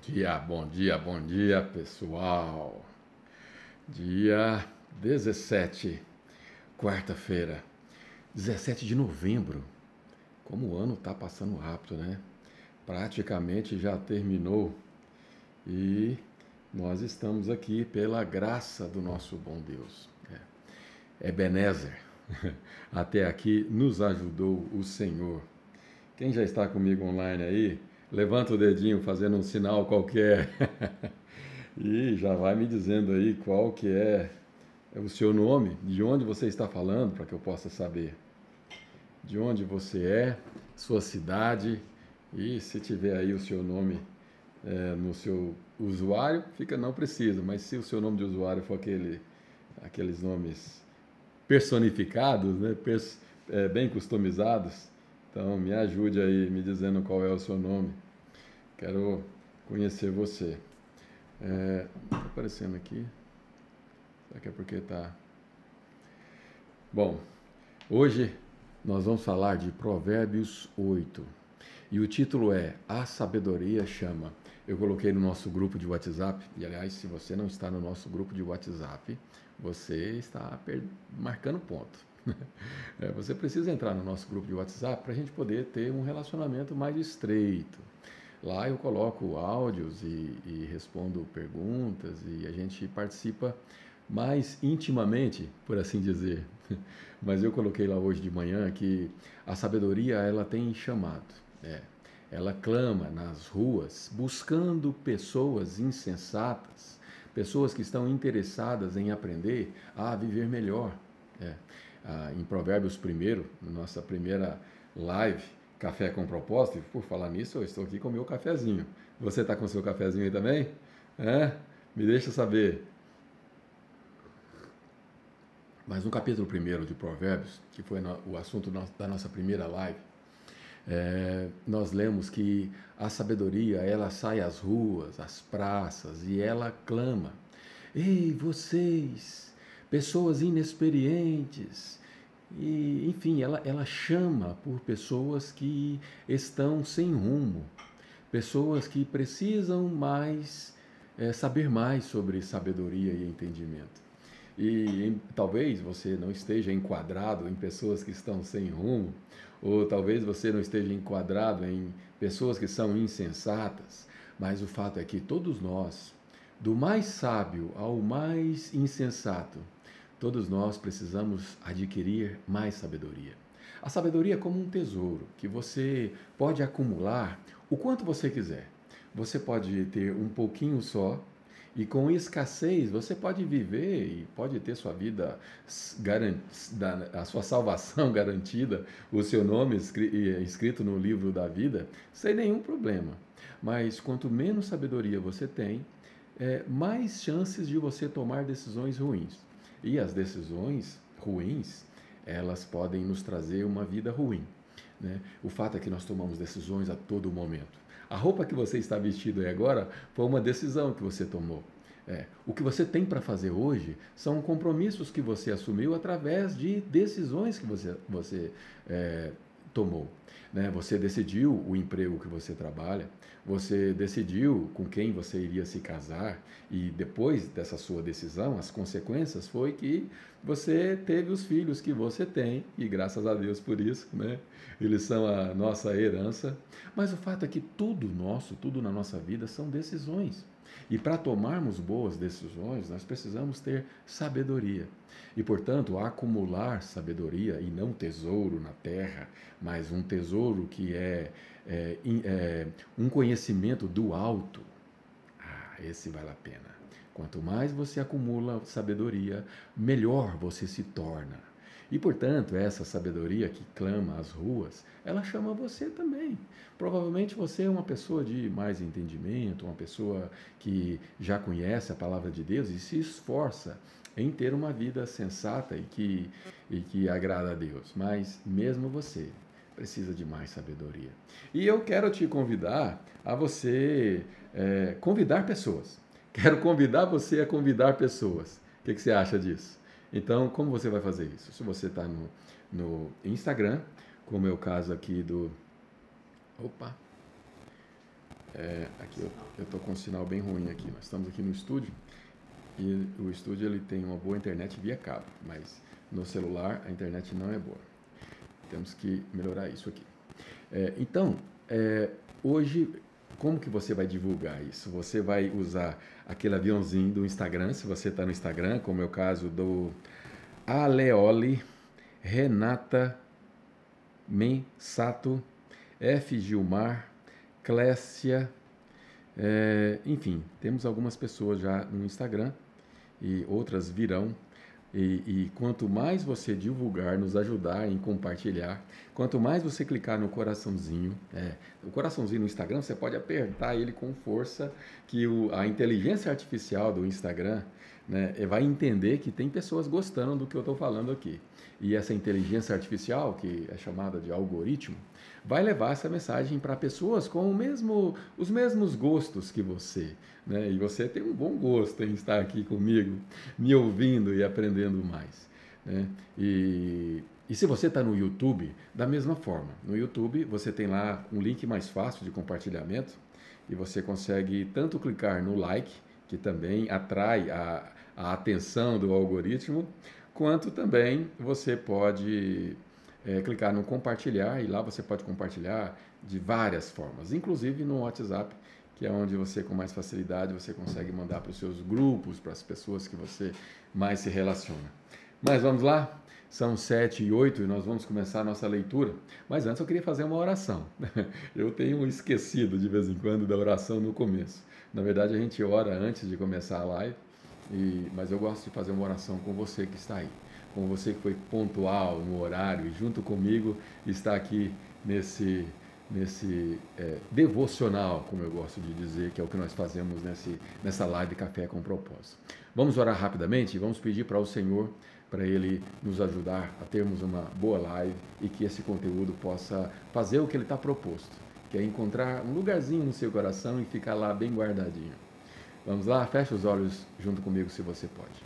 dia, bom dia, bom dia, pessoal. Dia 17, quarta-feira, 17 de novembro. Como o ano tá passando rápido, né? Praticamente já terminou e nós estamos aqui pela graça do nosso bom Deus. É. Ebenezer, até aqui nos ajudou o Senhor. Quem já está comigo online aí, levanta o dedinho fazendo um sinal qualquer. E já vai me dizendo aí qual que é o seu nome, de onde você está falando, para que eu possa saber de onde você é, sua cidade. E se tiver aí o seu nome é, no seu usuário, fica não precisa, mas se o seu nome de usuário for aquele, aqueles nomes personificados, né, pers, é, bem customizados, então me ajude aí me dizendo qual é o seu nome. Quero conhecer você. É, tá aparecendo aqui. Será que é porque tá? Bom, hoje nós vamos falar de Provérbios 8. E o título é A Sabedoria Chama. Eu coloquei no nosso grupo de WhatsApp, e aliás, se você não está no nosso grupo de WhatsApp, você está marcando ponto. É, você precisa entrar no nosso grupo de WhatsApp para a gente poder ter um relacionamento mais estreito. Lá eu coloco áudios e, e respondo perguntas e a gente participa mais intimamente, por assim dizer. Mas eu coloquei lá hoje de manhã que a sabedoria ela tem chamado. É, ela clama nas ruas buscando pessoas insensatas, pessoas que estão interessadas em aprender a viver melhor. É ah, em Provérbios primeiro, nossa primeira live, Café com Propósito. E por falar nisso, eu estou aqui com o meu cafezinho. Você está com o seu cafezinho aí também? É? Me deixa saber. Mas no capítulo primeiro de Provérbios, que foi o assunto da nossa primeira live, é, nós lemos que a sabedoria ela sai às ruas, às praças e ela clama: Ei, vocês, pessoas inexperientes. E, enfim, ela, ela chama por pessoas que estão sem rumo, pessoas que precisam mais é, saber mais sobre sabedoria e entendimento. E em, talvez você não esteja enquadrado em pessoas que estão sem rumo, ou talvez você não esteja enquadrado em pessoas que são insensatas, mas o fato é que todos nós, do mais sábio ao mais insensato, Todos nós precisamos adquirir mais sabedoria. A sabedoria é como um tesouro que você pode acumular o quanto você quiser. Você pode ter um pouquinho só e com escassez você pode viver e pode ter sua vida a sua salvação garantida, o seu nome escrito no livro da vida, sem nenhum problema. Mas quanto menos sabedoria você tem, é, mais chances de você tomar decisões ruins. E as decisões ruins, elas podem nos trazer uma vida ruim. Né? O fato é que nós tomamos decisões a todo momento. A roupa que você está vestido aí agora foi uma decisão que você tomou. É, o que você tem para fazer hoje são compromissos que você assumiu através de decisões que você, você é, tomou. Né? Você decidiu o emprego que você trabalha, você decidiu com quem você iria se casar e depois dessa sua decisão, as consequências foi que você teve os filhos que você tem e graças a Deus por isso, né? Eles são a nossa herança. Mas o fato é que tudo nosso, tudo na nossa vida são decisões. E para tomarmos boas decisões, nós precisamos ter sabedoria. E, portanto, acumular sabedoria e não tesouro na terra, mas um tesouro que é, é, é um conhecimento do alto. Ah, esse vale a pena. Quanto mais você acumula sabedoria, melhor você se torna. E, portanto, essa sabedoria que clama às ruas, ela chama você também. Provavelmente você é uma pessoa de mais entendimento, uma pessoa que já conhece a palavra de Deus e se esforça em ter uma vida sensata e que, e que agrada a Deus. Mas mesmo você precisa de mais sabedoria. E eu quero te convidar a você é, convidar pessoas. Quero convidar você a convidar pessoas. O que, que você acha disso? Então, como você vai fazer isso? Se você está no, no Instagram, como é o caso aqui do. Opa! É, aqui eu estou com um sinal bem ruim aqui. Nós estamos aqui no estúdio e o estúdio ele tem uma boa internet via cabo, mas no celular a internet não é boa. Temos que melhorar isso aqui. É, então, é, hoje, como que você vai divulgar isso? Você vai usar aquele aviãozinho do Instagram, se você está no Instagram, como é o caso do Aleoli Renata Mensato, F. Gilmar, Clécia, é, enfim, temos algumas pessoas já no Instagram e outras virão. E, e, quanto mais você divulgar, nos ajudar em compartilhar, quanto mais você clicar no coraçãozinho, é, o coraçãozinho no Instagram, você pode apertar ele com força, que o, a inteligência artificial do Instagram né, vai entender que tem pessoas gostando do que eu estou falando aqui. E essa inteligência artificial, que é chamada de algoritmo, vai levar essa mensagem para pessoas com mesmo, os mesmos gostos que você. Né? E você tem um bom gosto em estar aqui comigo, me ouvindo e aprendendo mais. Né? E, e se você está no YouTube, da mesma forma. No YouTube você tem lá um link mais fácil de compartilhamento e você consegue tanto clicar no like, que também atrai a, a atenção do algoritmo, quanto também você pode é, clicar no compartilhar e lá você pode compartilhar de várias formas, inclusive no WhatsApp, que é onde você com mais facilidade você consegue mandar para os seus grupos, para as pessoas que você mais se relaciona. Mas vamos lá? São sete e oito e nós vamos começar a nossa leitura. Mas antes eu queria fazer uma oração. Eu tenho esquecido de vez em quando da oração no começo. Na verdade, a gente ora antes de começar a live, e, mas eu gosto de fazer uma oração com você que está aí com você que foi pontual no horário e junto comigo está aqui nesse, nesse é, devocional, como eu gosto de dizer, que é o que nós fazemos nesse, nessa live Café com Propósito. Vamos orar rapidamente e vamos pedir para o Senhor para Ele nos ajudar a termos uma boa live e que esse conteúdo possa fazer o que Ele está proposto, que é encontrar um lugarzinho no seu coração e ficar lá bem guardadinho. Vamos lá? Feche os olhos junto comigo se você pode.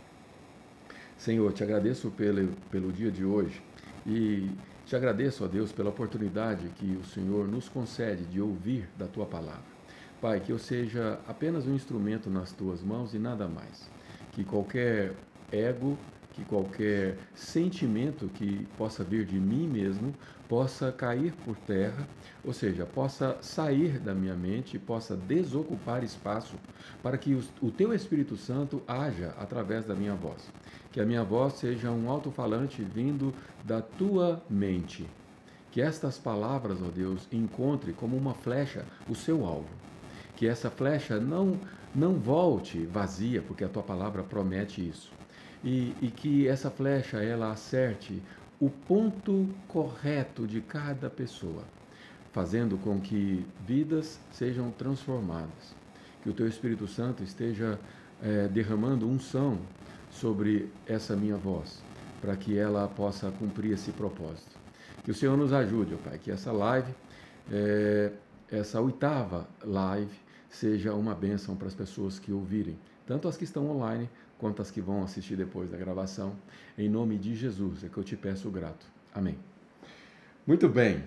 Senhor, te agradeço pelo, pelo dia de hoje e te agradeço, ó Deus, pela oportunidade que o Senhor nos concede de ouvir da tua palavra. Pai, que eu seja apenas um instrumento nas tuas mãos e nada mais. Que qualquer ego, que qualquer sentimento que possa vir de mim mesmo possa cair por terra, ou seja, possa sair da minha mente, possa desocupar espaço para que o teu Espírito Santo haja através da minha voz que a minha voz seja um alto-falante vindo da tua mente. Que estas palavras, ó Deus, encontre como uma flecha o seu alvo. Que essa flecha não, não volte vazia, porque a tua palavra promete isso. E, e que essa flecha ela acerte o ponto correto de cada pessoa, fazendo com que vidas sejam transformadas. Que o teu Espírito Santo esteja é, derramando unção sobre essa minha voz, para que ela possa cumprir esse propósito. Que o Senhor nos ajude, ó Pai, que essa live, é, essa oitava live, seja uma bênção para as pessoas que ouvirem, tanto as que estão online quanto as que vão assistir depois da gravação. Em nome de Jesus é que eu te peço grato. Amém. Muito bem,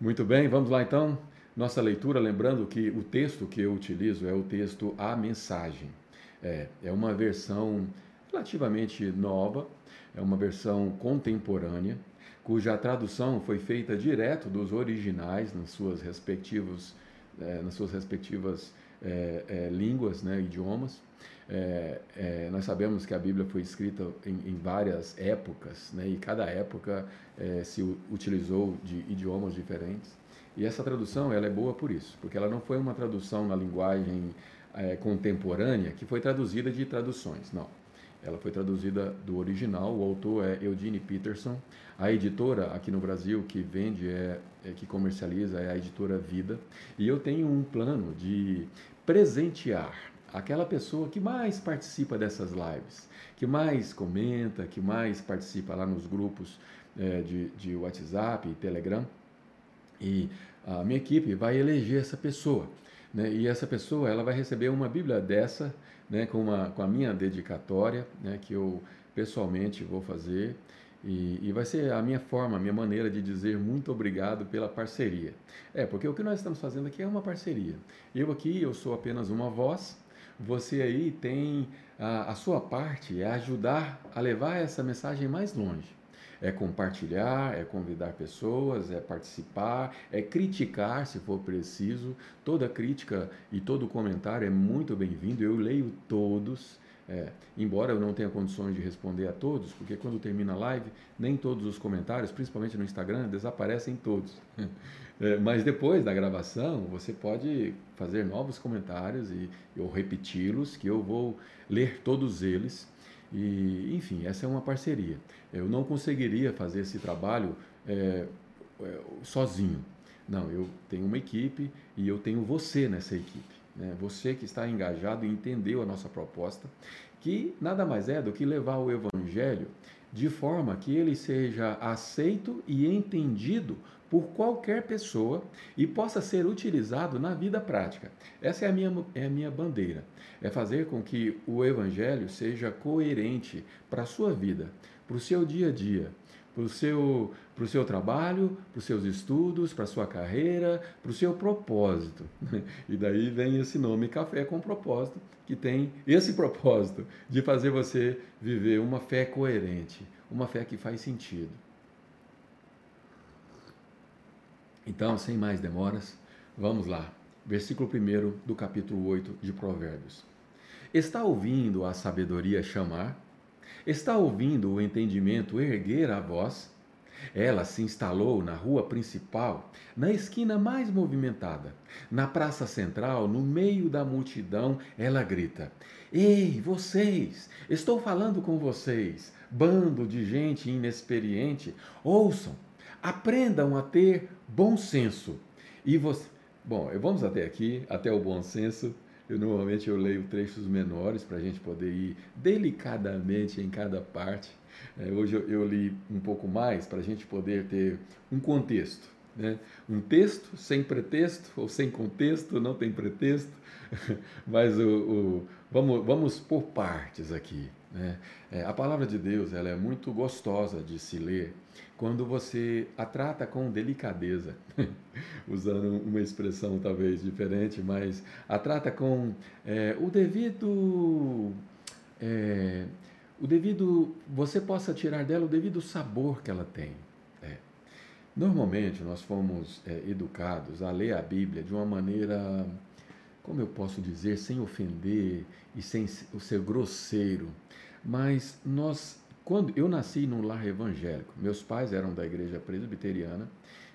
muito bem, vamos lá então. Nossa leitura, lembrando que o texto que eu utilizo é o texto A Mensagem. É, é uma versão relativamente nova, é uma versão contemporânea, cuja tradução foi feita direto dos originais nas suas respectivas, é, nas suas respectivas é, é, línguas, né, idiomas. É, é, nós sabemos que a Bíblia foi escrita em, em várias épocas, né, e cada época é, se utilizou de idiomas diferentes. E essa tradução ela é boa por isso, porque ela não foi uma tradução na linguagem contemporânea que foi traduzida de traduções, não ela foi traduzida do original, o autor é Eugene Peterson. A editora aqui no Brasil que vende, é, é, que comercializa, é a editora Vida. E eu tenho um plano de presentear aquela pessoa que mais participa dessas lives, que mais comenta, que mais participa lá nos grupos é, de, de WhatsApp e Telegram. E a minha equipe vai eleger essa pessoa. Né? E essa pessoa ela vai receber uma Bíblia dessa né, com, uma, com a minha dedicatória, né, que eu pessoalmente vou fazer, E, e, vai ser a minha forma, a minha maneira de dizer muito obrigado pela parceria. É, porque o que nós estamos fazendo aqui é uma parceria. Eu aqui, eu sou apenas uma voz, você aí tem a, a sua parte, é ajudar a levar essa mensagem mais longe. É compartilhar, é convidar pessoas, é participar, é criticar se for preciso. Toda crítica e todo comentário é muito bem-vindo. Eu leio todos. É, embora eu não tenha condições de responder a todos, porque quando termina a live, nem todos os comentários, principalmente no Instagram, desaparecem todos. É, mas depois da gravação, você pode fazer novos comentários e eu repeti-los, que eu vou ler todos eles. E, enfim, essa é uma parceria. Eu não conseguiria fazer esse trabalho é, é, sozinho. Não, eu tenho uma equipe e eu tenho você nessa equipe. Né? Você que está engajado e entendeu a nossa proposta, que nada mais é do que levar o Evangelho de forma que ele seja aceito e entendido por qualquer pessoa e possa ser utilizado na vida prática. Essa é a minha, é a minha bandeira. É fazer com que o Evangelho seja coerente para a sua vida, para o seu dia a dia, para o seu, para o seu trabalho, para os seus estudos, para a sua carreira, para o seu propósito. E daí vem esse nome Café com Propósito, que tem esse propósito de fazer você viver uma fé coerente, uma fé que faz sentido. Então, sem mais demoras, vamos lá. Versículo 1 do capítulo 8 de Provérbios. Está ouvindo a sabedoria chamar? Está ouvindo o entendimento erguer a voz? Ela se instalou na rua principal, na esquina mais movimentada. Na praça central, no meio da multidão, ela grita: Ei, vocês! Estou falando com vocês, bando de gente inexperiente. Ouçam, aprendam a ter bom senso. E você. Bom, vamos até aqui, até o bom senso. Eu normalmente eu leio trechos menores para a gente poder ir delicadamente em cada parte. É, hoje eu, eu, li um pouco mais para a gente poder ter um contexto. Né? Um texto sem pretexto ou sem contexto, não tem pretexto, mas o, o vamos, vamos por partes aqui. Né? É, a palavra de Deus ela é muito gostosa de se ler quando você a trata com delicadeza, usando uma expressão talvez diferente, mas a trata com é, o devido. É, o devido. Você possa tirar dela o devido sabor que ela tem. É. Normalmente nós fomos é, educados a ler a Bíblia de uma maneira, como eu posso dizer, sem ofender e sem ser grosseiro mas nós, quando eu nasci num lar evangélico, meus pais eram da igreja presbiteriana,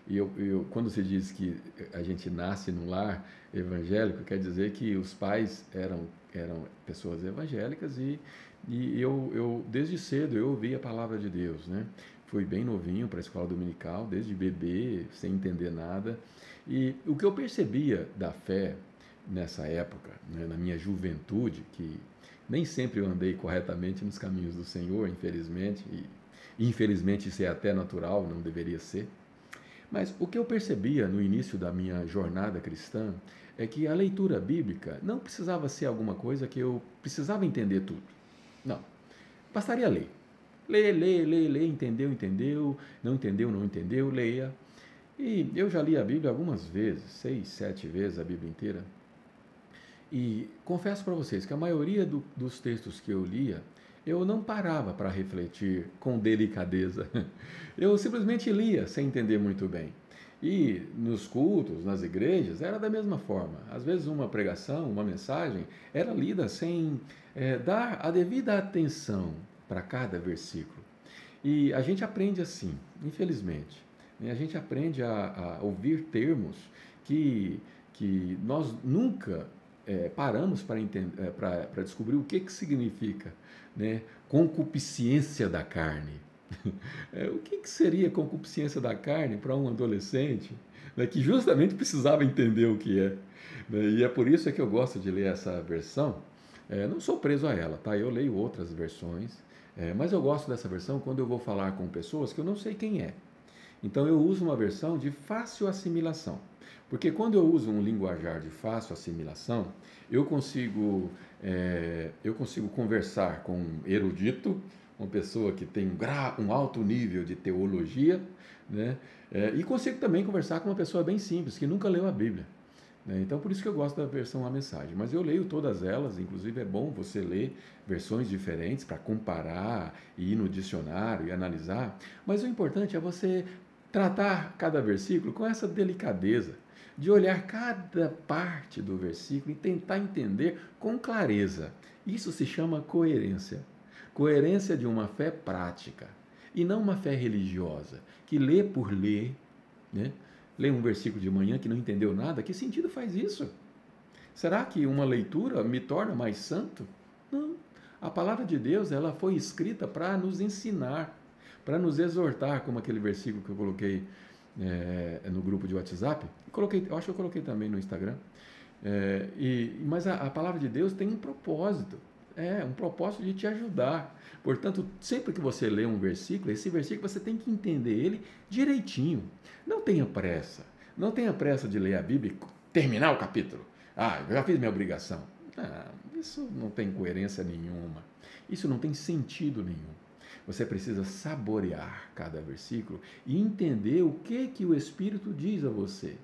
e eu, eu, quando se diz que a gente nasce num lar evangélico, quer dizer que os pais eram, eram pessoas evangélicas e, e eu, eu, desde cedo, eu ouvi a palavra de Deus, né? Fui bem novinho para a escola dominical, desde bebê, sem entender nada. E o que eu percebia da fé nessa época, né, na minha juventude, que nem sempre eu andei corretamente nos caminhos do Senhor, infelizmente, e infelizmente isso é até natural, não deveria ser. Mas o que eu percebia no início da minha jornada cristã é que a leitura bíblica não precisava ser alguma coisa que eu precisava entender tudo. Não. Bastaria ler. Ler, ler, ler, ler, entendeu, entendeu, não entendeu, não entendeu, leia. E eu já li a Bíblia algumas vezes, seis, sete vezes a Bíblia inteira. E confesso para vocês que a maioria do, dos textos que eu lia, eu não parava para refletir com delicadeza. Eu simplesmente lia sem entender muito bem. E nos cultos, nas igrejas, era da mesma forma. Às vezes, uma pregação, uma mensagem, era lida sem é, dar a devida atenção para cada versículo. E a gente aprende assim, infelizmente. Né? A gente aprende a, a ouvir termos que, que nós nunca é, paramos para é, para descobrir o que, que significa né? concupiscência da carne. É, o que, que seria concupiscência da carne para um adolescente né, que justamente precisava entender o que é? Né? E é por isso que eu gosto de ler essa versão. É, não sou preso a ela, tá? Eu leio outras versões, é, mas eu gosto dessa versão quando eu vou falar com pessoas que eu não sei quem é. Então eu uso uma versão de fácil assimilação. Porque quando eu uso um linguajar de fácil assimilação, eu consigo, é, eu consigo conversar com um erudito, uma pessoa que tem um alto nível de teologia, né? É, e consigo também conversar com uma pessoa bem simples, que nunca leu a Bíblia. Né? Então, por isso que eu gosto da versão A Mensagem. Mas eu leio todas elas, inclusive é bom você ler versões diferentes para comparar e ir no dicionário e analisar. Mas o importante é você tratar cada versículo com essa delicadeza, de olhar cada parte do versículo e tentar entender com clareza. Isso se chama coerência. Coerência de uma fé prática e não uma fé religiosa, que lê por ler, né? lê um versículo de manhã que não entendeu nada, que sentido faz isso? Será que uma leitura me torna mais santo? Não. A palavra de Deus ela foi escrita para nos ensinar, para nos exortar, como aquele versículo que eu coloquei é, no grupo de WhatsApp. Coloquei, eu acho que eu coloquei também no Instagram. É, e, mas a, a palavra de Deus tem um propósito. É um propósito de te ajudar. Portanto, sempre que você lê um versículo, esse versículo você tem que entender ele direitinho. Não tenha pressa. Não tenha pressa de ler a Bíblia e terminar o capítulo. Ah, eu já fiz minha obrigação. Não, isso não tem coerência nenhuma. Isso não tem sentido nenhum. Você precisa saborear cada versículo e entender o que que o Espírito diz a você.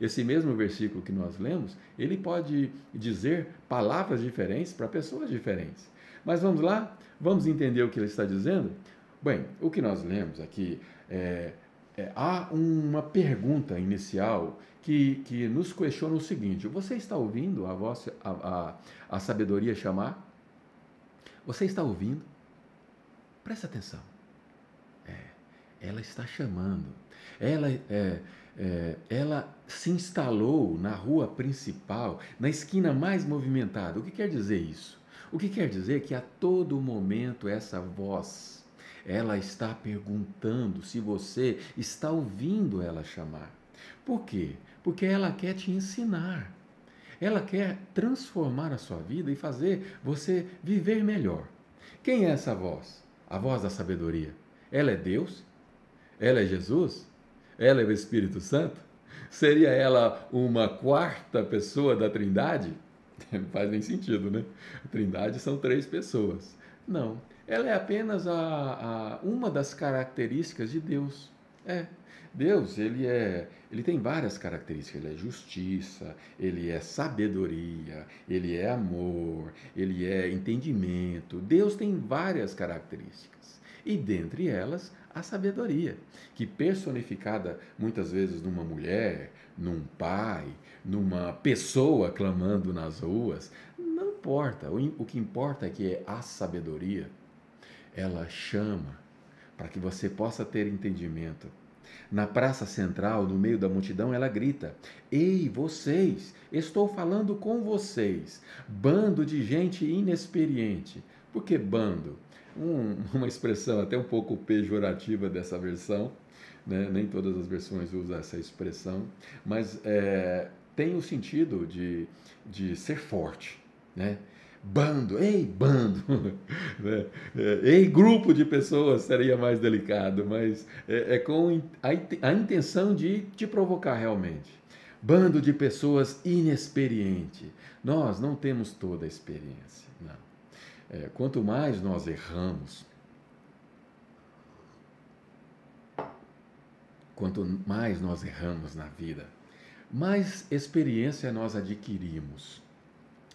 Esse mesmo versículo que nós lemos, ele pode dizer palavras diferentes para pessoas diferentes. Mas vamos lá, vamos entender o que ele está dizendo? Bem, o que nós lemos aqui é, é, há uma pergunta inicial que, que nos questiona o seguinte: você está ouvindo a, voz, a, a, a sabedoria chamar? Você está ouvindo? Presta atenção. É, ela está chamando. Ela é, é, ela se instalou na rua principal, na esquina mais movimentada. O que quer dizer isso? O que quer dizer que a todo momento essa voz, ela está perguntando se você está ouvindo ela chamar. Por quê? Porque ela quer te ensinar. Ela quer transformar a sua vida e fazer você viver melhor. Quem é essa voz? A voz da sabedoria. Ela é Deus? Ela é Jesus? Ela é o Espírito Santo? Seria ela uma quarta pessoa da Trindade? Não faz nem sentido, né? A Trindade são três pessoas. Não, ela é apenas a, a, uma das características de Deus. É, Deus, ele é, ele tem várias características. Ele é justiça, ele é sabedoria, ele é amor, ele é entendimento. Deus tem várias características. E dentre elas, a sabedoria, que personificada muitas vezes numa mulher, num pai, numa pessoa clamando nas ruas, não importa. O que importa é que a sabedoria, ela chama para que você possa ter entendimento. Na praça central, no meio da multidão, ela grita: Ei, vocês, estou falando com vocês, bando de gente inexperiente. Por que bando? um, uma expressão até um pouco pejorativa dessa versão, né? nem todas as versões usam essa expressão, mas é, tem o sentido de, de ser forte, né? Bando, ei, bando, né? É, ei, grupo de pessoas seria mais delicado, mas é, é com a, a intenção de te provocar realmente. Bando de pessoas inexperiente. Nós não temos toda a experiência, não. É, quanto mais nós erramos, quanto mais nós erramos na vida, mais experiência nós adquirimos.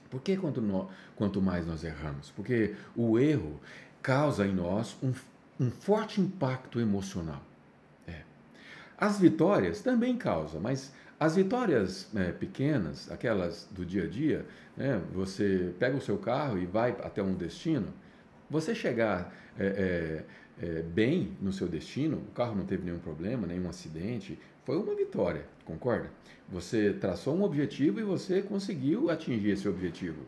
Por que quanto, no, quanto mais nós erramos? Porque o erro causa em nós um, um forte impacto emocional. É. As vitórias também causam, mas as vitórias é, pequenas, aquelas do dia a dia, né, você pega o seu carro e vai até um destino, você chegar é, é, é, bem no seu destino, o carro não teve nenhum problema, nenhum acidente, foi uma vitória, concorda? Você traçou um objetivo e você conseguiu atingir esse objetivo.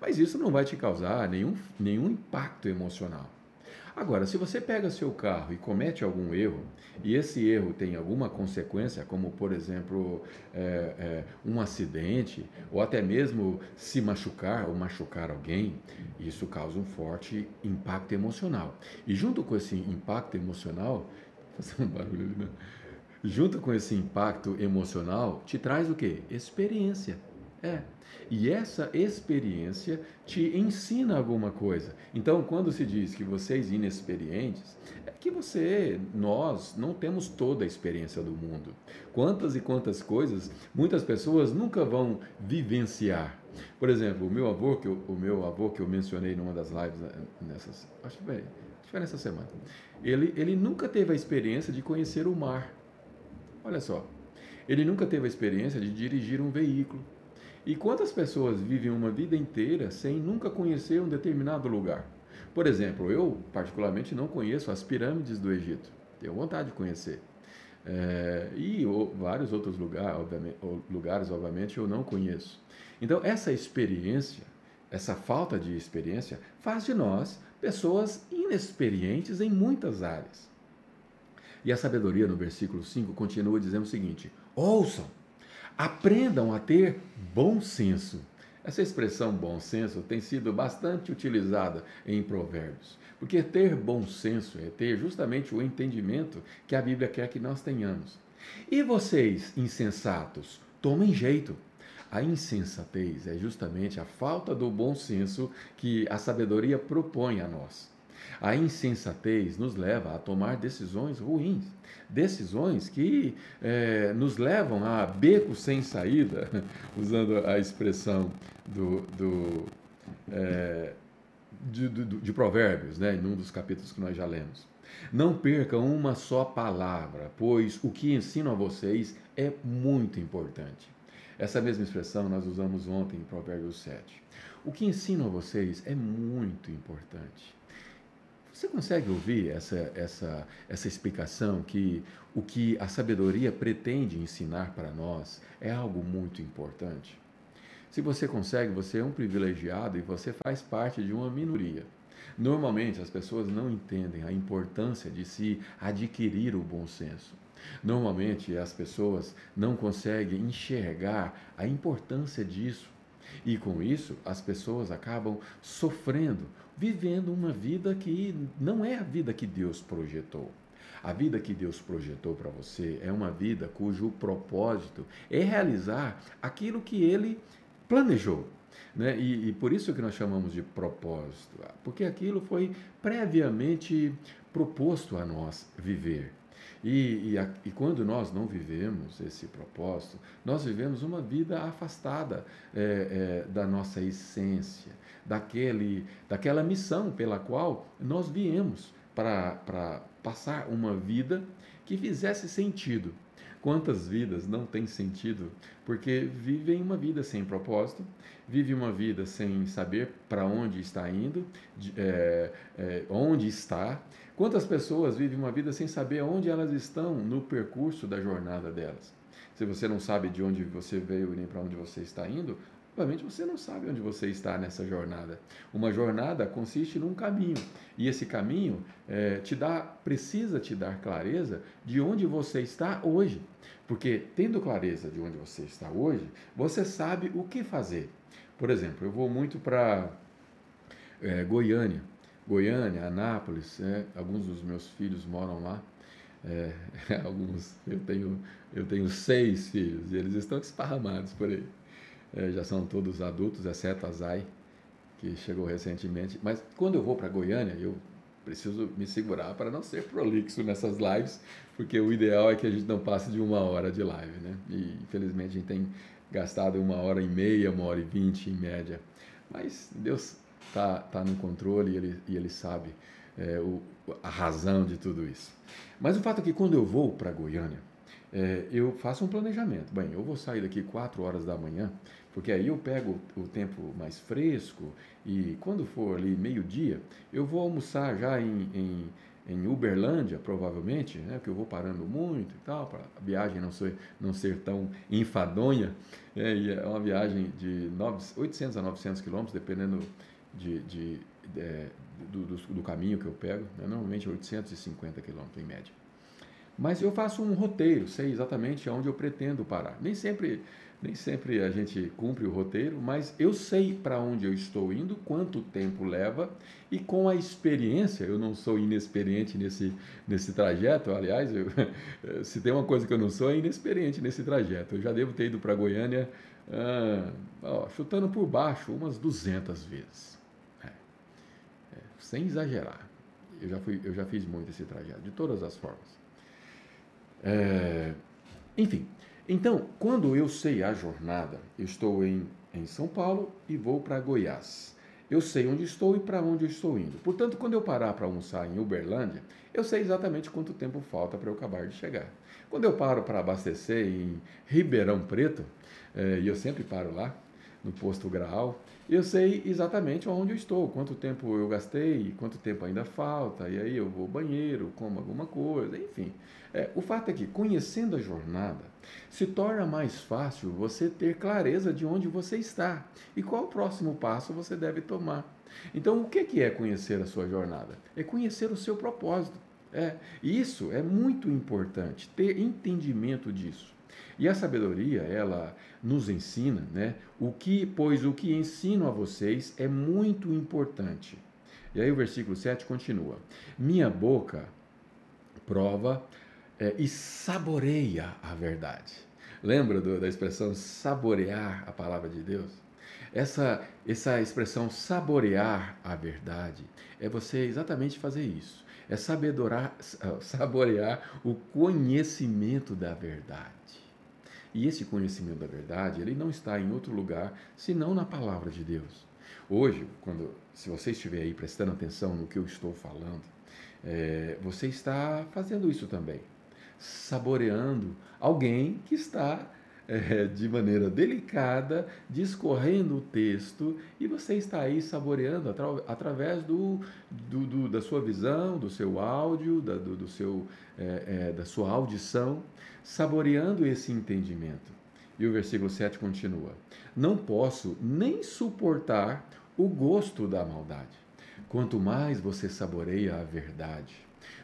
Mas isso não vai te causar nenhum, nenhum impacto emocional. Agora, se você pega seu carro e comete algum erro, e esse erro tem alguma consequência, como por exemplo é, é, um acidente, ou até mesmo se machucar ou machucar alguém, isso causa um forte impacto emocional. E junto com esse impacto emocional, um barulho ali, né? Junto com esse impacto emocional, te traz o quê? Experiência. É. E essa experiência te ensina alguma coisa. Então, quando se diz que vocês inexperientes, é que você, nós, não temos toda a experiência do mundo. Quantas e quantas coisas muitas pessoas nunca vão vivenciar. Por exemplo, o meu avô, que eu, o meu avô que eu mencionei numa das lives né, nessas, acho que foi, acho foi nessa semana. Ele, ele nunca teve a experiência de conhecer o mar. Olha só. Ele nunca teve a experiência de dirigir um veículo. E quantas pessoas vivem uma vida inteira sem nunca conhecer um determinado lugar? Por exemplo, eu particularmente não conheço as pirâmides do Egito. Tenho vontade de conhecer. É, e ou, vários outros lugar, obviamente, lugares, obviamente, eu não conheço. Então, essa experiência, essa falta de experiência, faz de nós pessoas inexperientes em muitas áreas. E a sabedoria, no versículo 5, continua dizendo o seguinte: ouçam, aprendam a ter bom senso. Essa expressão bom senso tem sido bastante utilizada em Provérbios, porque ter bom senso é ter justamente o entendimento que a Bíblia quer que nós tenhamos. E vocês, insensatos, tomem jeito. A insensatez é justamente a falta do bom senso que a sabedoria propõe a nós. A insensatez nos leva a tomar decisões ruins, decisões que é, nos levam a beco sem saída, usando a expressão do, do, é, de, de, Provérbios, né, num dos capítulos que nós já lemos. Não percam uma só palavra, pois o que ensino a vocês é muito importante. Essa mesma expressão nós usamos ontem em Provérbios 7. O que ensino a vocês é muito importante. Você consegue ouvir essa, essa, essa explicação que o que a sabedoria pretende ensinar para nós é algo muito importante? Se você consegue, você é um privilegiado e você faz parte de uma minoria. Normalmente as pessoas não entendem a importância de se adquirir o bom senso. Normalmente as pessoas não conseguem enxergar a importância disso. E com isso, as pessoas acabam sofrendo, vivendo uma vida que não é a vida que Deus projetou. A vida que Deus projetou para você é uma vida cujo propósito é realizar aquilo que Ele planejou. Né? E, e, por isso que nós chamamos de propósito, porque aquilo foi previamente proposto a nós viver. E, e, a, e, quando nós não vivemos esse propósito, nós vivemos uma vida afastada é, é, da nossa essência, daquele, daquela missão pela qual nós viemos para passar uma vida que fizesse sentido. Quantas vidas não têm sentido porque vivem uma vida sem propósito, vivem uma vida sem saber para onde está indo, é, é, onde está, Quantas pessoas vivem uma vida sem saber onde elas estão no percurso da jornada delas? Se você não sabe de onde você veio e nem para onde você está indo, obviamente você não sabe onde você está nessa jornada. Uma jornada consiste num caminho e esse caminho é, te dá, precisa te dar clareza de onde você está hoje, porque tendo clareza de onde você está hoje, você sabe o que fazer. Por exemplo, eu vou muito para é, Goiânia Goiânia, Anápolis, é, alguns dos meus filhos moram lá. É, alguns, eu tenho, eu tenho seis filhos e eles estão esparramados por aí. É, já são todos adultos, exceto a Zay, que chegou recentemente. Mas quando eu vou para Goiânia, eu preciso me segurar para não ser prolixo nessas lives, porque o ideal é que a gente não passe de uma hora de live, né? E infelizmente a gente tem gastado uma hora e meia, uma hora e vinte em média. Mas Deus está tá no controle e ele, e ele sabe é, o, a razão de tudo isso. Mas o fato é que quando eu vou para Goiânia, é, eu faço um planejamento. Bem, eu vou sair daqui 4 horas da manhã, porque aí eu pego o tempo mais fresco e quando for ali meio-dia, eu vou almoçar já em, em, em, Uberlândia, provavelmente, né, porque eu vou parando muito e tal, para a viagem não ser, não ser tão enfadonha. É, é uma viagem de 9, 800 a 900 quilômetros, dependendo de, de, de do, do, do, caminho que eu pego, né? normalmente 850 quilômetros em média. Mas eu faço um roteiro, sei exatamente aonde eu pretendo parar. Nem sempre, nem sempre a gente cumpre o roteiro, mas eu sei para onde eu estou indo, quanto tempo leva e com a experiência, eu não sou inexperiente nesse, nesse trajeto, aliás, eu, se tem uma coisa que eu não sou, é inexperiente nesse trajeto. Eu já devo ter ido para Goiânia ah, ó, chutando por baixo umas 200 vezes. É, é, sem exagerar. Eu já, fui, eu já fiz muito esse trajeto, de todas as formas. É, enfim, então, quando eu sei a jornada, eu estou em, em São Paulo e vou para Goiás. Eu sei onde estou e para onde eu estou indo. Portanto, quando eu parar para almoçar em Uberlândia, eu sei exatamente quanto tempo falta para eu acabar de chegar. Quando eu paro para abastecer em Ribeirão Preto, é, e eu sempre paro lá, no posto Graal, eu sei exatamente onde eu estou, quanto tempo eu gastei, quanto tempo ainda falta, e aí eu vou ao banheiro, como alguma coisa, enfim. É, o fato é que, conhecendo a jornada, se torna mais fácil você ter clareza de onde você está e qual o próximo passo você deve tomar. Então, o que é conhecer a sua jornada? É conhecer o seu propósito. É, isso é muito importante, ter entendimento disso. E a sabedoria, ela nos ensina, né? O que, pois o que ensino a vocês é muito importante. E aí o versículo 7 continua: Minha boca prova é, e saboreia a verdade. Lembra do, da expressão saborear a palavra de Deus? Essa, essa expressão saborear a verdade é você exatamente fazer isso. É sabedorar, saborear o conhecimento da verdade. E esse conhecimento da verdade, ele não está em outro lugar senão na palavra de Deus. Hoje, quando, se você estiver aí prestando atenção no que eu estou falando, é, você está fazendo isso também, saboreando alguém que está é, de maneira delicada, discorrendo o texto, e você está aí saboreando atra através do, do, do, da sua visão, do seu áudio, da, do, do seu, é, é, da sua audição, saboreando esse entendimento. E o versículo 7 continua: Não posso nem suportar o gosto da maldade. Quanto mais você saboreia a verdade,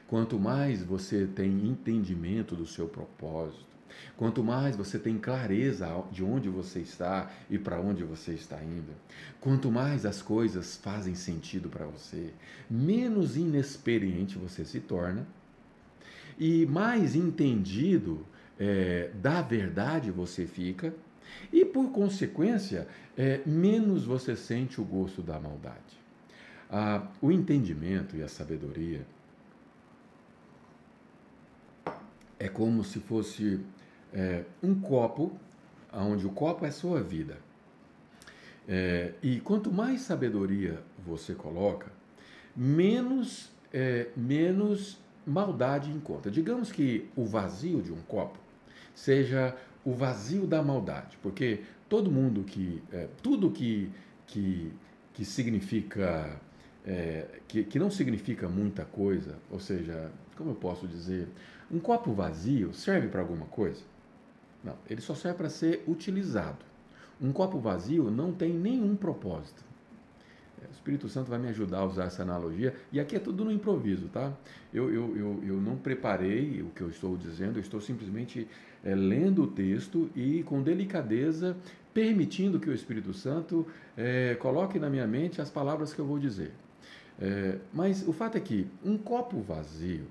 quanto mais você tem entendimento do seu propósito, Quanto mais você tem clareza de onde você está e para onde você está indo, quanto mais as coisas fazem sentido para você, menos inexperiente você se torna e mais entendido é, da verdade você fica, e por consequência, é, menos você sente o gosto da maldade. Ah, o entendimento e a sabedoria é como se fosse é, um copo, onde o copo é sua vida. É, e quanto mais sabedoria você coloca, menos, é, menos maldade encontra. Digamos que o vazio de um copo seja o vazio da maldade, porque todo mundo que. É, tudo que, que, que significa. É, que, que não significa muita coisa, ou seja, como eu posso dizer, um copo vazio serve para alguma coisa? Não, ele só serve para ser utilizado. Um copo vazio não tem nenhum propósito. É, o Espírito Santo vai me ajudar a usar essa analogia. E aqui é tudo no improviso, tá? Eu, eu, eu, eu não preparei o que eu estou dizendo, eu estou simplesmente é, lendo o texto e com delicadeza permitindo que o Espírito Santo é, coloque na minha mente as palavras que eu vou dizer. É, mas o fato é que um copo vazio,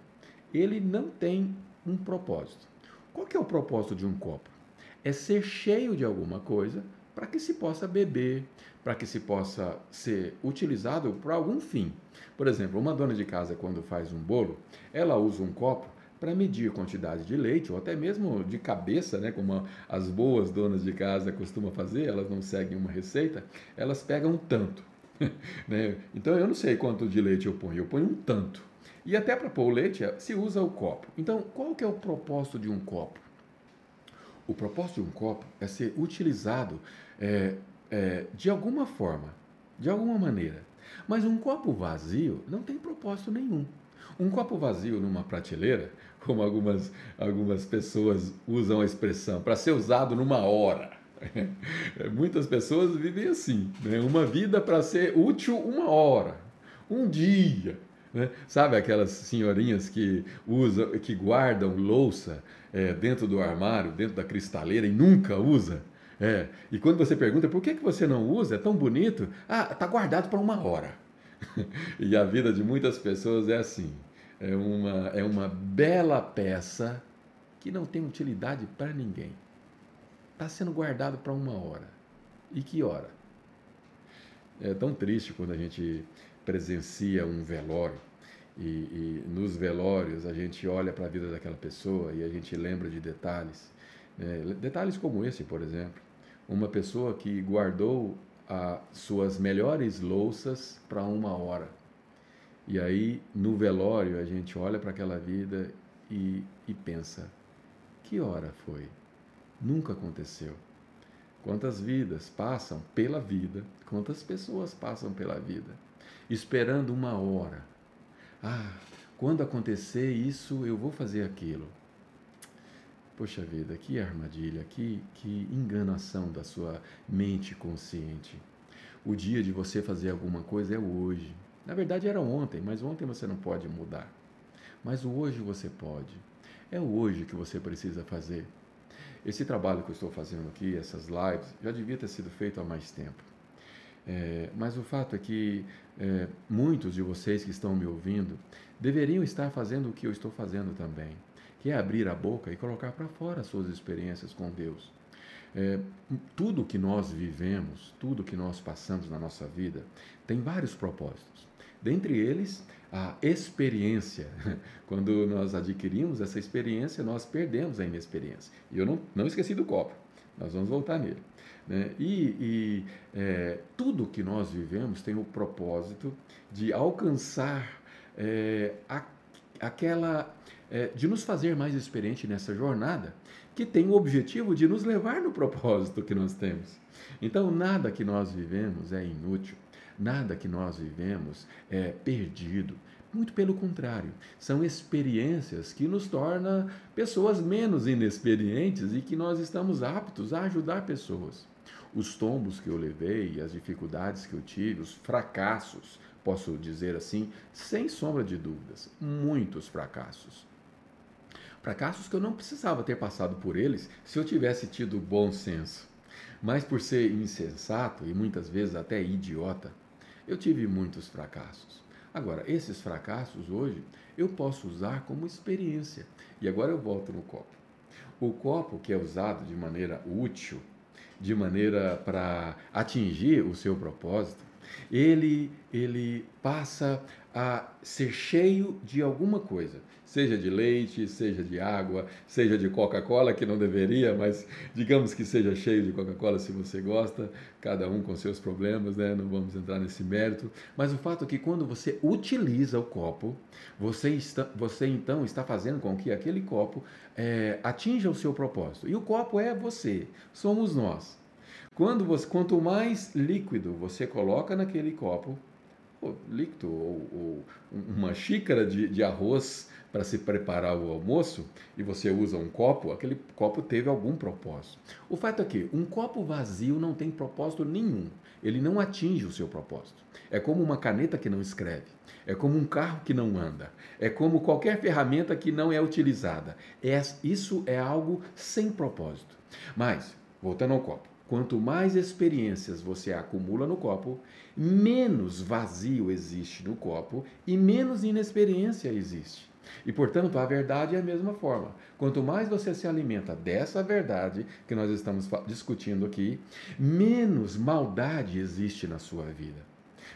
ele não tem um propósito. Qual que é o propósito de um copo? É ser cheio de alguma coisa para que se possa beber, para que se possa ser utilizado para algum fim. Por exemplo, uma dona de casa, quando faz um bolo, ela usa um copo para medir quantidade de leite, ou até mesmo de cabeça, né, como as boas donas de casa costumam fazer, elas não seguem uma receita, elas pegam um tanto. né? Então eu não sei quanto de leite eu ponho, eu ponho um tanto. E até para pôr o leite se usa o copo. Então, qual que é o propósito de um copo? O propósito de um copo é ser utilizado é, é, de alguma forma, de alguma maneira. Mas um copo vazio não tem propósito nenhum. Um copo vazio numa prateleira, como algumas, algumas pessoas usam a expressão, para ser usado numa hora. Muitas pessoas vivem assim, né? uma vida para ser útil uma hora, um dia, Né? Sabe aquelas senhorinhas que usam, que guardam louça é, dentro do armário, dentro da cristaleira e nunca usa? É. E quando você pergunta por que, que você não usa, é tão bonito, ah, está guardado para uma hora. e a vida de muitas pessoas é assim. É uma, é uma bela peça que não tem utilidade para ninguém. Está sendo guardado para uma hora. E que hora? É tão triste quando a gente presencia um velório e, e nos velórios a gente olha para a vida daquela pessoa e a gente lembra de detalhes. Né? Detalhes como esse, por exemplo. Uma pessoa que guardou as suas melhores louças para uma hora. E aí, no velório, a gente olha para aquela vida e, e pensa: que hora foi? Nunca aconteceu. Quantas vidas passam pela vida, quantas pessoas passam pela vida, esperando uma hora. Ah, quando acontecer isso, eu vou fazer aquilo. Poxa vida, que armadilha, que, que enganação da sua mente consciente. O dia de você fazer alguma coisa é hoje. Na verdade era ontem, mas ontem você não pode mudar. Mas hoje você pode. É hoje que você precisa fazer. Esse trabalho que eu estou fazendo aqui, essas lives, já devia ter sido feito há mais tempo. É, mas o fato é que é, muitos de vocês que estão me ouvindo deveriam estar fazendo o que eu estou fazendo também, que é abrir a boca e colocar para fora suas experiências com Deus. É, tudo que nós vivemos, tudo que nós passamos na nossa vida, tem vários propósitos. Dentre eles, a experiência. Quando nós adquirimos essa experiência, nós perdemos a inexperiência. E eu não, não esqueci do copo, nós vamos voltar nele. Né? E, e é, tudo que nós vivemos tem o propósito de alcançar é, a, aquela. É, de nos fazer mais experiente nessa jornada, que tem o objetivo de nos levar no propósito que nós temos. Então, nada que nós vivemos é inútil. Nada que nós vivemos é perdido. Muito pelo contrário, são experiências que nos tornam pessoas menos inexperientes e que nós estamos aptos a ajudar pessoas. Os tombos que eu levei, as dificuldades que eu tive, os fracassos, posso dizer assim, sem sombra de dúvidas, muitos fracassos. Fracassos que eu não precisava ter passado por eles se eu tivesse tido bom senso. Mas por ser insensato e muitas vezes até idiota, eu tive muitos fracassos. Agora, esses fracassos hoje eu posso usar como experiência. E agora eu volto no copo. O copo que é usado de maneira útil, de maneira para atingir o seu propósito, ele ele passa a ser cheio de alguma coisa seja de leite, seja de água, seja de Coca-Cola, que não deveria, mas digamos que seja cheio de Coca-Cola se você gosta, cada um com seus problemas, né? não vamos entrar nesse mérito. Mas o fato é que quando você utiliza o copo, você, está, você então está fazendo com que aquele copo é, atinja o seu propósito. E o copo é você, somos nós. Quando você, quanto mais líquido você coloca naquele copo, líquido ou, ou uma xícara de, de arroz para se preparar o almoço e você usa um copo, aquele copo teve algum propósito. O fato é que um copo vazio não tem propósito nenhum. Ele não atinge o seu propósito. É como uma caneta que não escreve. É como um carro que não anda. É como qualquer ferramenta que não é utilizada. É, isso é algo sem propósito. Mas, voltando ao copo, quanto mais experiências você acumula no copo, menos vazio existe no copo e menos inexperiência existe. E, portanto, a verdade é a mesma forma. Quanto mais você se alimenta dessa verdade que nós estamos discutindo aqui, menos maldade existe na sua vida.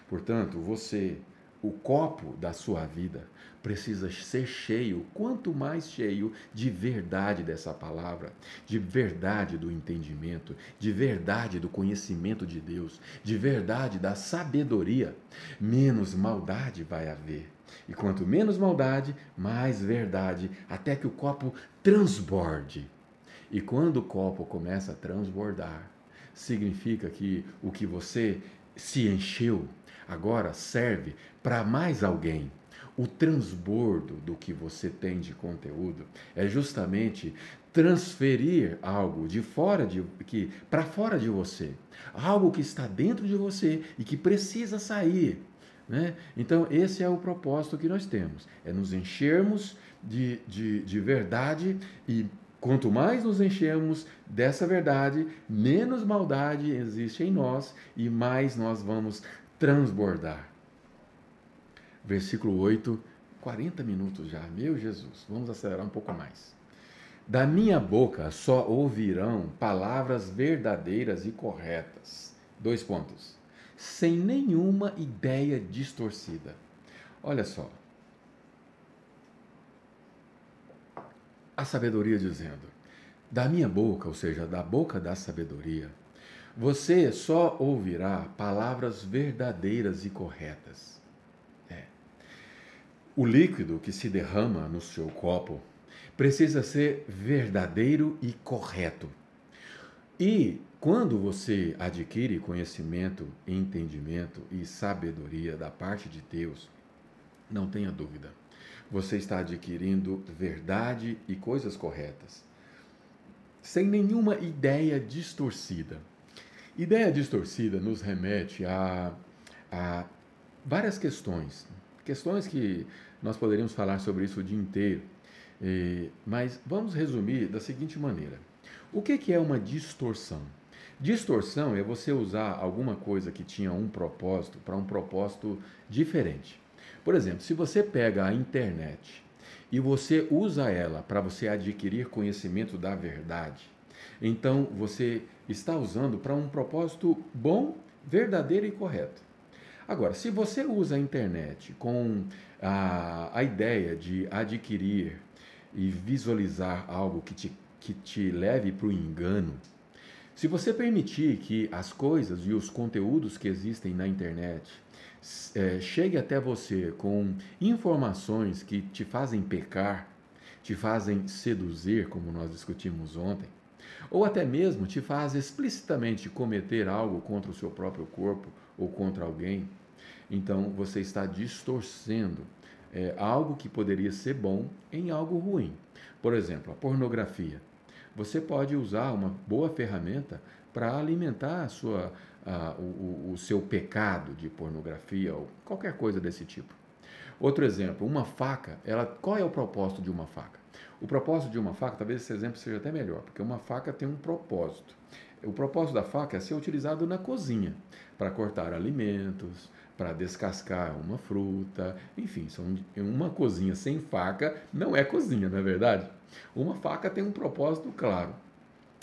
Portanto, você, o copo da sua vida, precisa ser cheio, quanto mais cheio de verdade dessa palavra, de verdade do entendimento, de verdade do conhecimento de Deus, de verdade da sabedoria, menos maldade vai haver. E quanto menos maldade, mais verdade, até que o copo transborde. E quando o copo começa a transbordar, significa que o que você se encheu agora serve para mais alguém. O transbordo do que você tem de conteúdo é justamente transferir algo de fora de que para fora de você, algo que está dentro de você e que precisa sair Né? Então, esse é o propósito que nós temos: é nos enchermos de, de, de verdade e quanto mais nos enchermos dessa verdade, menos maldade existe em nós e mais nós vamos transbordar. Versículo 8, 40 minutos já, meu Jesus, vamos acelerar um pouco mais. Da minha boca só ouvirão palavras verdadeiras e corretas. Dois pontos. Sem nenhuma ideia distorcida. Olha só. A sabedoria dizendo: Da minha boca, ou seja, da boca da sabedoria, você só ouvirá palavras verdadeiras e corretas. O líquido que se derrama no seu copo precisa ser verdadeiro e correto. E quando você adquire conhecimento, entendimento e sabedoria da parte de Deus, não tenha dúvida, você está adquirindo verdade e coisas corretas, sem nenhuma ideia distorcida. Ideia distorcida nos remete a, a várias questões, questões que nós poderíamos falar sobre isso o dia inteiro. Mas vamos resumir da seguinte maneira: o que é uma distorção? Distorção é você usar alguma coisa que tinha um propósito para um propósito diferente. Por exemplo, se você pega a internet e você usa ela para você adquirir conhecimento da verdade, então você está usando para um propósito bom, verdadeiro e correto. Agora, se você usa a internet com a, a ideia de adquirir e visualizar algo que te, que te leve para o engano, se você permitir que as coisas e os conteúdos que existem na internet é, até você com informações que te fazem pecar, te fazem seduzir, como nós discutimos ontem, ou até mesmo te faz explicitamente cometer algo contra o seu próprio corpo ou contra alguém, então você está distorcendo é, algo que poderia ser bom em algo ruim. Por exemplo, a pornografia. Você pode usar uma boa ferramenta para alimentar a sua, a, o, o seu pecado de pornografia ou qualquer coisa desse tipo. Outro exemplo, uma faca, ela, qual é o propósito de uma faca? O propósito de uma faca, talvez esse exemplo seja até melhor, porque uma faca tem um propósito. O propósito da faca é ser utilizado na cozinha, para cortar alimentos, para descascar uma fruta, enfim, são uma cozinha sem faca não é cozinha, não é verdade? Uma faca tem um propósito claro.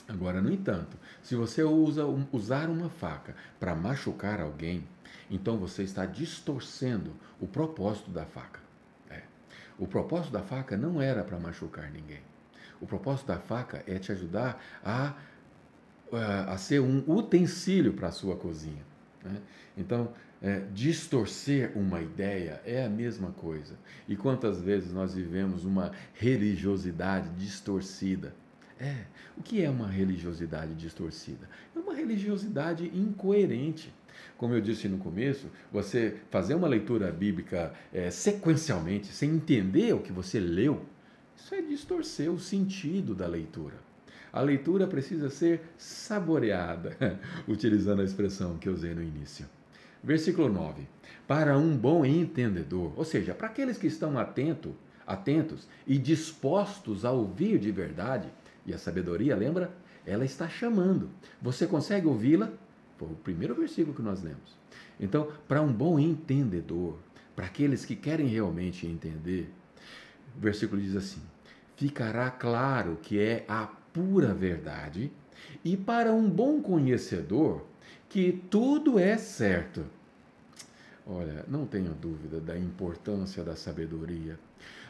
Agora, no entanto, se você usa usar uma faca para machucar alguém, então você está distorcendo o propósito da faca. É. O propósito da faca não era para machucar ninguém. O propósito da faca é te ajudar a, a, ser um utensílio para a sua cozinha. Né? Então, é, distorcer uma ideia é a mesma coisa. E quantas vezes nós vivemos uma religiosidade distorcida? É, o que é uma religiosidade distorcida? É uma religiosidade incoerente. Como eu disse no começo, você fazer uma leitura bíblica é, sequencialmente, sem entender o que você leu, isso é distorcer o sentido da leitura. A leitura precisa ser saboreada, utilizando a expressão que eu usei no início. Versículo 9. Para um bom entendedor, ou seja, para aqueles que estão atento, atentos e dispostos a ouvir de verdade, e a sabedoria, lembra? Ela está chamando. Você consegue ouvi-la? Foi o primeiro versículo que nós lemos. Então, para um bom entendedor, para aqueles que querem realmente entender, o versículo diz assim: ficará claro que é a pura verdade, e para um bom conhecedor, que tudo é certo. Olha, não tenha dúvida da importância da sabedoria.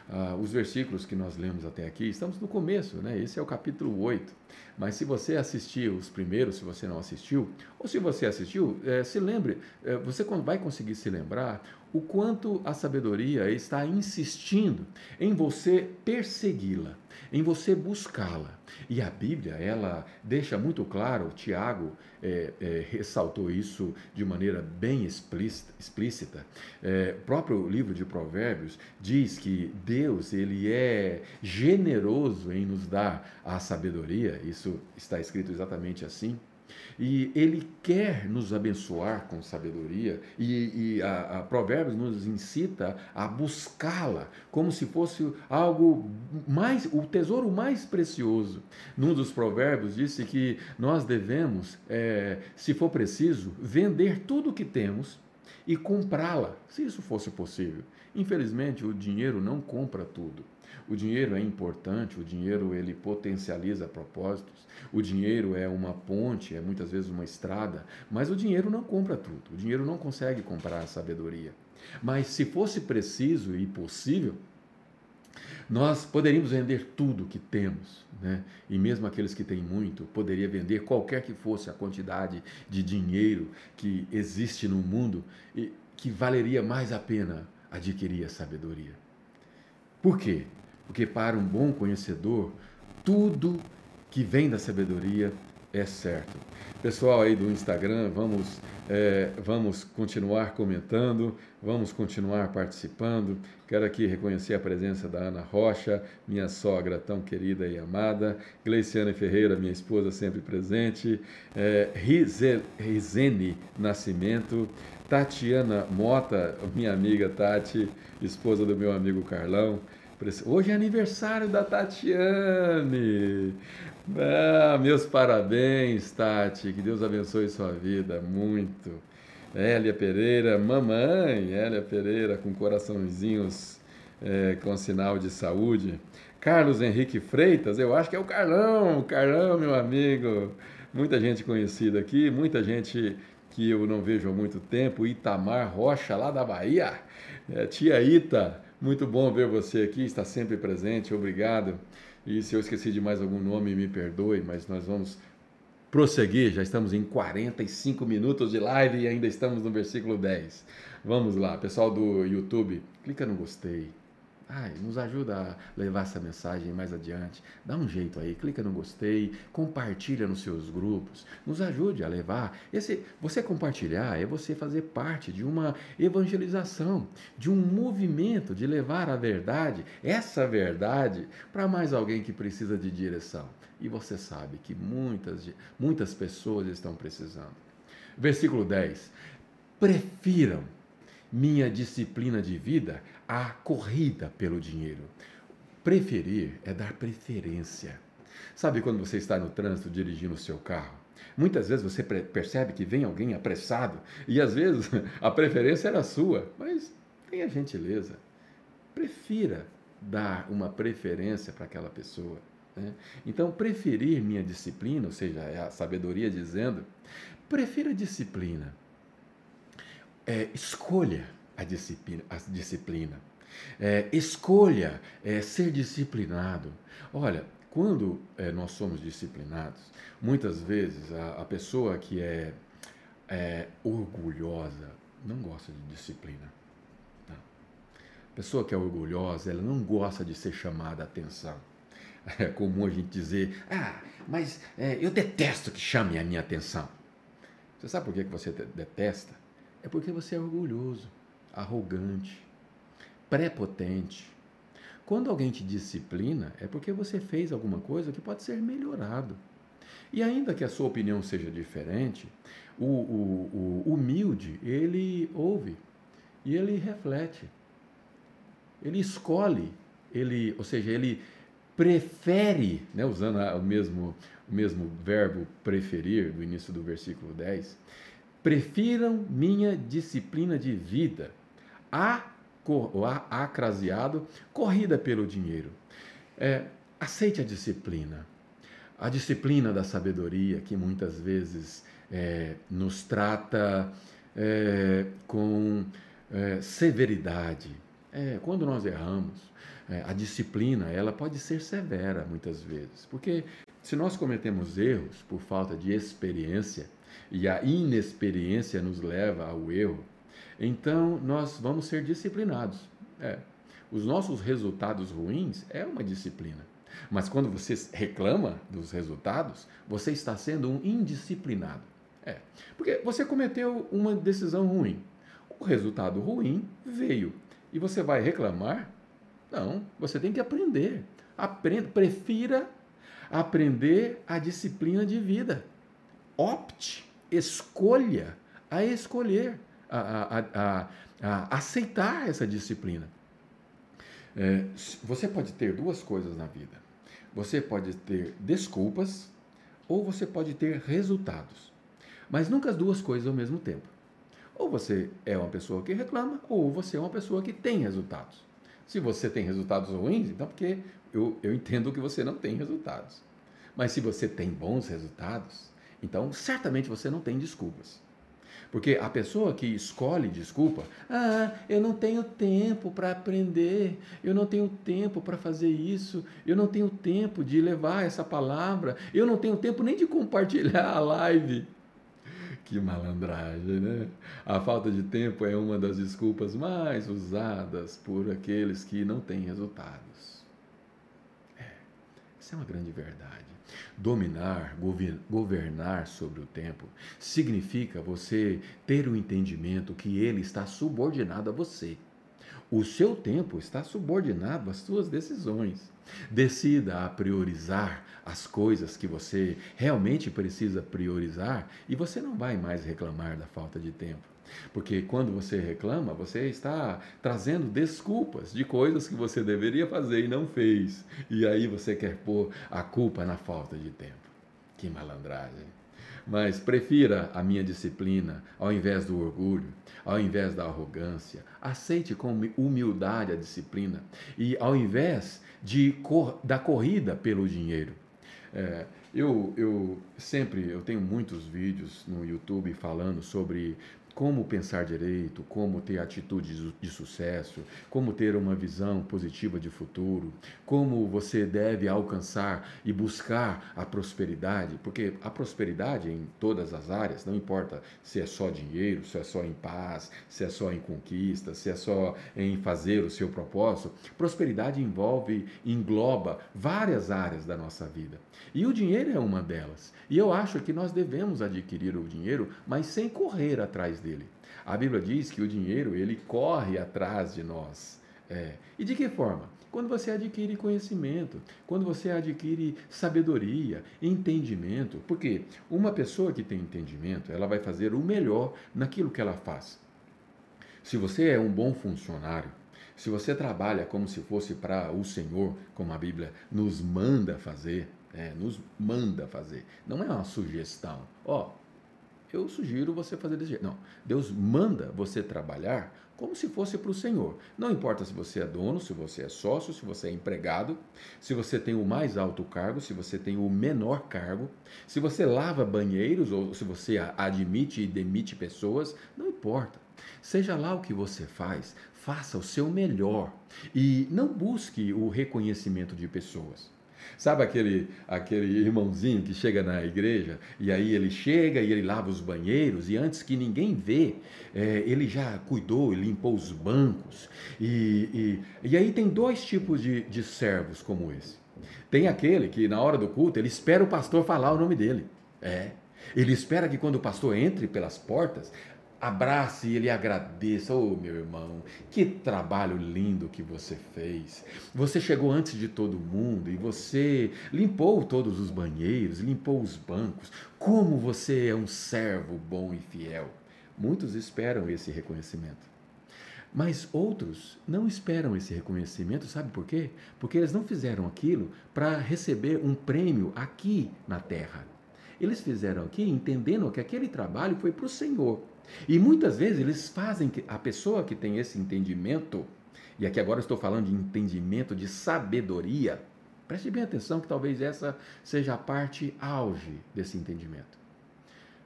Ah, os versículos que nós lemos até aqui, estamos no começo, né? Esse é o capítulo 8. Mas se você assistiu os primeiros, se você não assistiu, ou se você assistiu, é, se lembre, é, você vai conseguir se lembrar o quanto a sabedoria está insistindo em você persegui-la em você buscá-la. E a Bíblia, ela deixa muito claro, Tiago é, é, ressaltou isso de maneira bem explícita. explícita. É, o próprio livro de Provérbios diz que Deus ele é generoso em nos dar a sabedoria, isso está escrito exatamente assim. E ele quer nos abençoar com sabedoria, e, e a, a Provérbios nos incita a buscá-la como se fosse algo mais, o tesouro mais precioso. Num dos Provérbios disse que nós devemos, é, se for preciso, vender tudo o que temos e comprá-la, se isso fosse possível. Infelizmente, o dinheiro não compra tudo. O dinheiro é importante, o dinheiro ele potencializa propósitos, o dinheiro é uma ponte, é muitas vezes uma estrada, mas o dinheiro não compra tudo. O dinheiro não consegue comprar a sabedoria. Mas se fosse preciso e possível, nós poderíamos vender tudo que temos, né? E mesmo aqueles que têm muito, poderia vender qualquer que fosse a quantidade de dinheiro que existe no mundo e que valeria mais a pena adquirir a sabedoria. Por quê? Porque para um bom conhecedor, tudo que vem da sabedoria é certo. Pessoal aí do Instagram, vamos, é, vamos continuar comentando, vamos continuar participando. Quero aqui reconhecer a presença da Ana Rocha, minha sogra tão querida e amada, Gleiciane Ferreira, minha esposa sempre presente, é, Rizene Nascimento, Tatiana Mota, minha amiga Tati, esposa do meu amigo Carlão. Hoje é aniversário da Tatiane. Ah, meus parabéns, Tati. Que Deus abençoe sua vida muito. Hélia Pereira, mamãe, Hélia Pereira, com coraçãozinhos é, com sinal de saúde. Carlos Henrique Freitas, eu acho que é o Carlão, Carlão, meu amigo. Muita gente conhecida aqui, muita gente que eu não vejo há muito tempo. Itamar Rocha, lá da Bahia. É, tia Ita, muito bom ver você aqui, está sempre presente, obrigado. E se eu esqueci de mais algum nome, me perdoe, mas nós vamos prosseguir. Já estamos em 45 minutos de live e ainda estamos no versículo 10. Vamos lá, pessoal do YouTube, clica no gostei, Ai, nos ajuda a levar essa mensagem mais adiante. Dá um jeito aí, clica no gostei, compartilha nos seus grupos, nos ajude a levar. Esse, você compartilhar é você fazer parte de uma evangelização, de um movimento de levar a verdade, essa verdade, para mais alguém que precisa de direção. E você sabe que muitas, muitas pessoas estão precisando. Versículo 10. Prefiram minha disciplina de vida a corrida pelo dinheiro. Preferir é dar preferência. Sabe quando você está no trânsito dirigindo o seu carro? Muitas vezes você percebe que vem alguém apressado e às vezes a preferência era sua, mas tenha gentileza. Prefira dar uma preferência para aquela pessoa. Né? Então, preferir minha disciplina, ou seja, é a sabedoria dizendo, prefira disciplina. É, escolha a disciplina. A disciplina. É, escolha é, ser disciplinado. Olha, quando é, nós somos disciplinados, muitas vezes a, a pessoa que é, é, orgulhosa não gosta de disciplina. Não. A pessoa que é orgulhosa, ela não gosta de ser chamada a atenção. É comum a gente dizer, ah, mas é, eu detesto que chamem a minha atenção. Você sabe por que você detesta? É porque você é orgulhoso arrogante, prepotente. Quando alguém te disciplina, é porque você fez alguma coisa que pode ser melhorado. E ainda que a sua opinião seja diferente, o, o, o humilde, ele ouve e ele reflete. Ele escolhe, ele, ou seja, ele prefere, né, usando o mesmo, o mesmo verbo preferir do início do versículo 10, prefiram minha disciplina de vida acraseado, corrida pelo dinheiro. É, aceite a disciplina. A disciplina da sabedoria, que muitas vezes é, nos trata é, com é, severidade. É, quando nós erramos, é, a disciplina ela pode ser severa muitas vezes, porque se nós cometemos erros por falta de experiência e a inexperiência nos leva ao erro, então nós vamos ser disciplinados. É. Os nossos resultados ruins é uma disciplina. Mas quando você reclama dos resultados, você está sendo um indisciplinado. É. Porque você cometeu uma decisão ruim. O resultado ruim veio. E você vai reclamar? Não, você tem que aprender. Aprenda, prefira aprender a disciplina de vida. opte, escolha a escolher, a, a, a, aceitar essa disciplina. É, você pode ter duas coisas na vida. Você pode ter desculpas ou você pode ter resultados. Mas nunca as duas coisas ao mesmo tempo. Ou você é uma pessoa que reclama, ou você é uma pessoa que tem resultados. Se você tem resultados ruins, então porque eu, eu entendo que você não tem resultados. Mas se você tem bons resultados, então certamente você não tem desculpas. Porque a pessoa que escolhe desculpa, ah, eu não tenho tempo para aprender, eu não tenho tempo para fazer isso, eu não tenho tempo de levar essa palavra, eu não tenho tempo nem de compartilhar a live. Que malandragem, né? A falta de tempo é uma das desculpas mais usadas por aqueles que não têm resultados. É, isso é uma grande verdade. Dominar, governar sobre o tempo, significa você ter o entendimento que ele está subordinado a você. O seu tempo está subordinado às suas decisões. Decida a priorizar as coisas que você realmente precisa priorizar e você não vai mais reclamar da falta de tempo. Porque quando você reclama, você está trazendo desculpas de coisas que você deveria fazer e não fez. E aí você quer pôr a culpa na falta de tempo. Que malandragem. Mas prefira a minha disciplina ao invés do orgulho, ao invés da arrogância. Aceite com humildade a disciplina e ao invés de cor, da corrida pelo dinheiro. É, eu, eu sempre eu tenho muitos vídeos no YouTube falando sobre como pensar direito, como ter atitudes de sucesso, como ter uma visão positiva de futuro, como você deve alcançar e buscar a prosperidade, porque a prosperidade em todas as áreas, não importa se é só dinheiro, se é só em paz, se é só em conquista, se é só em fazer o seu propósito, prosperidade envolve, engloba várias áreas da nossa vida. E o dinheiro é uma delas. E eu acho que nós devemos adquirir o dinheiro, mas sem correr atrás dele. A Bíblia diz que o dinheiro ele corre atrás de nós. É. E de que forma? Quando você adquire conhecimento, quando você adquire sabedoria, entendimento. Porque uma pessoa que tem entendimento, ela vai fazer o melhor naquilo que ela faz. Se você é um bom funcionário, se você trabalha como se fosse para o Senhor, como a Bíblia nos manda fazer, é, nos manda fazer, não é uma sugestão. Ó, oh, eu sugiro você fazer desse jeito. Não, Deus manda você trabalhar como se fosse para o Senhor. Não importa se você é dono, se você é sócio, se você é empregado, se você tem o mais alto cargo, se você tem o menor cargo, se você lava banheiros ou se você admite e demite pessoas, não importa. Seja lá o que você faz, faça o seu melhor e não busque o reconhecimento de pessoas. Sabe aquele, aquele irmãozinho que chega na igreja e aí ele chega e ele lava os banheiros e antes que ninguém vê, é, ele já cuidou e limpou os bancos. E, e, e aí tem dois tipos de, de servos como esse. Tem aquele que na hora do culto ele espera o pastor falar o nome dele. É. Ele espera que quando o pastor entre pelas portas, abrace e ele agradeça. Oh, meu irmão, que trabalho lindo que você fez. Você chegou antes de todo mundo e você limpou todos os banheiros, limpou os bancos. Como você é um servo bom e fiel. Muitos esperam esse reconhecimento. Mas outros não esperam esse reconhecimento, sabe por quê? Porque eles não fizeram aquilo para receber um prêmio aqui na terra. Eles fizeram aqui entendendo que aquele trabalho foi para o Senhor. E muitas vezes eles fazem que a pessoa que tem esse entendimento, e aqui agora estou falando de entendimento de sabedoria, preste bem atenção que talvez essa seja a parte auge desse entendimento.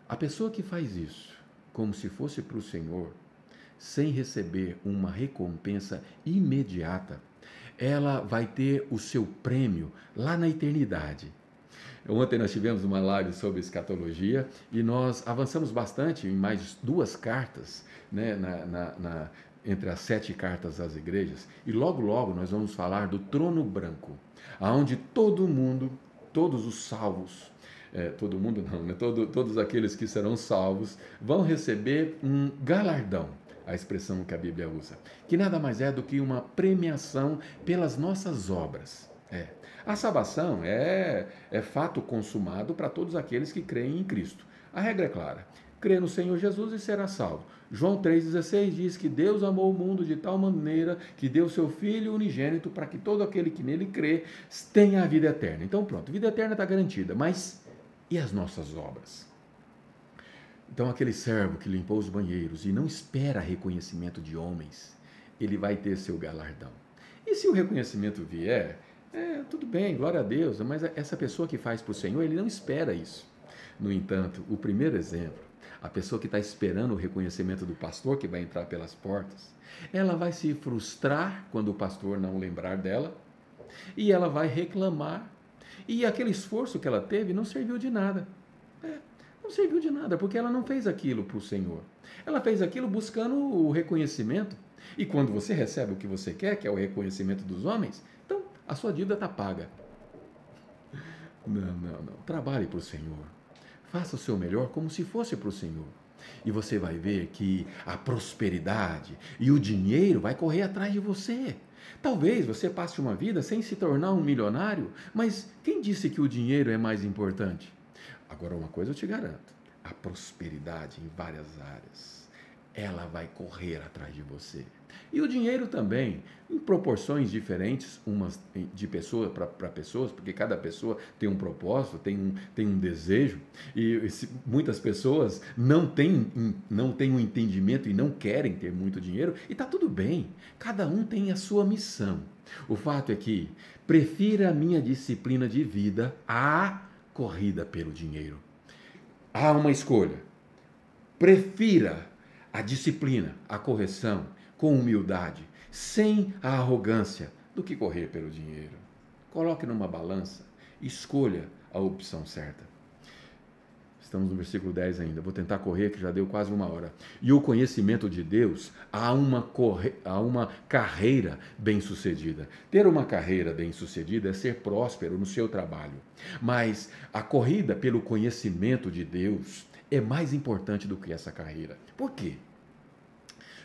A pessoa que faz isso, como se fosse para o Senhor, sem receber uma recompensa imediata, ela vai ter o seu prêmio lá na eternidade. Ontem nós tivemos uma live sobre escatologia e nós avançamos bastante em mais duas cartas, né, na, na, na, entre as sete cartas às igrejas. E logo, logo nós vamos falar do trono branco, aonde todo mundo, todos os salvos, é, todo mundo não, né? Todo, todos aqueles que serão salvos vão receber um galardão, a expressão que a Bíblia usa, que nada mais é do que uma premiação pelas nossas obras. É. A salvação é, é fato consumado para todos aqueles que creem em Cristo. A regra é clara: crê no Senhor Jesus e será salvo. João 3,16 diz que Deus amou o mundo de tal maneira que deu seu Filho unigênito para que todo aquele que nele crê tenha a vida eterna. Então, pronto, vida eterna está garantida. Mas e as nossas obras? Então, aquele servo que limpou os banheiros e não espera reconhecimento de homens, ele vai ter seu galardão. E se o reconhecimento vier, é, tudo bem, glória a Deus, mas essa pessoa que faz para o Senhor, ele não espera isso. No entanto, o primeiro exemplo, a pessoa que está esperando o reconhecimento do pastor que vai entrar pelas portas, ela vai se frustrar quando o pastor não lembrar dela e ela vai reclamar. E aquele esforço que ela teve não serviu de nada. É, não serviu de nada, porque ela não fez aquilo para o Senhor. Ela fez aquilo buscando o reconhecimento. E quando você recebe o que você quer, que é o reconhecimento dos homens, a sua dívida está paga. Não, não, não. Trabalhe para o Senhor. Faça o seu melhor como se fosse para o Senhor. E você vai ver que a prosperidade e o dinheiro vai correr atrás de você. Talvez você passe uma vida sem se tornar um milionário, mas quem disse que o dinheiro é mais importante? Agora, uma coisa eu te garanto: a prosperidade em várias áreas, ela vai correr atrás de você. E o dinheiro também, em proporções diferentes, umas de pessoa para pessoas, porque cada pessoa tem um propósito, tem um, tem um desejo, e muitas pessoas não têm, não têm um entendimento e não querem ter muito dinheiro, e está tudo bem, cada um tem a sua missão. O fato é que prefira a minha disciplina de vida à corrida pelo dinheiro. Há uma escolha. Prefira a disciplina, a correção, com humildade, sem a arrogância, do que correr pelo dinheiro. Coloque numa balança, escolha a opção certa. Estamos no versículo 10 ainda. Vou tentar correr, que já deu quase uma hora. E o conhecimento de Deus há uma, corre... há uma carreira bem-sucedida. Ter uma carreira bem-sucedida é ser próspero no seu trabalho. Mas a corrida pelo conhecimento de Deus é mais importante do que essa carreira. Por quê?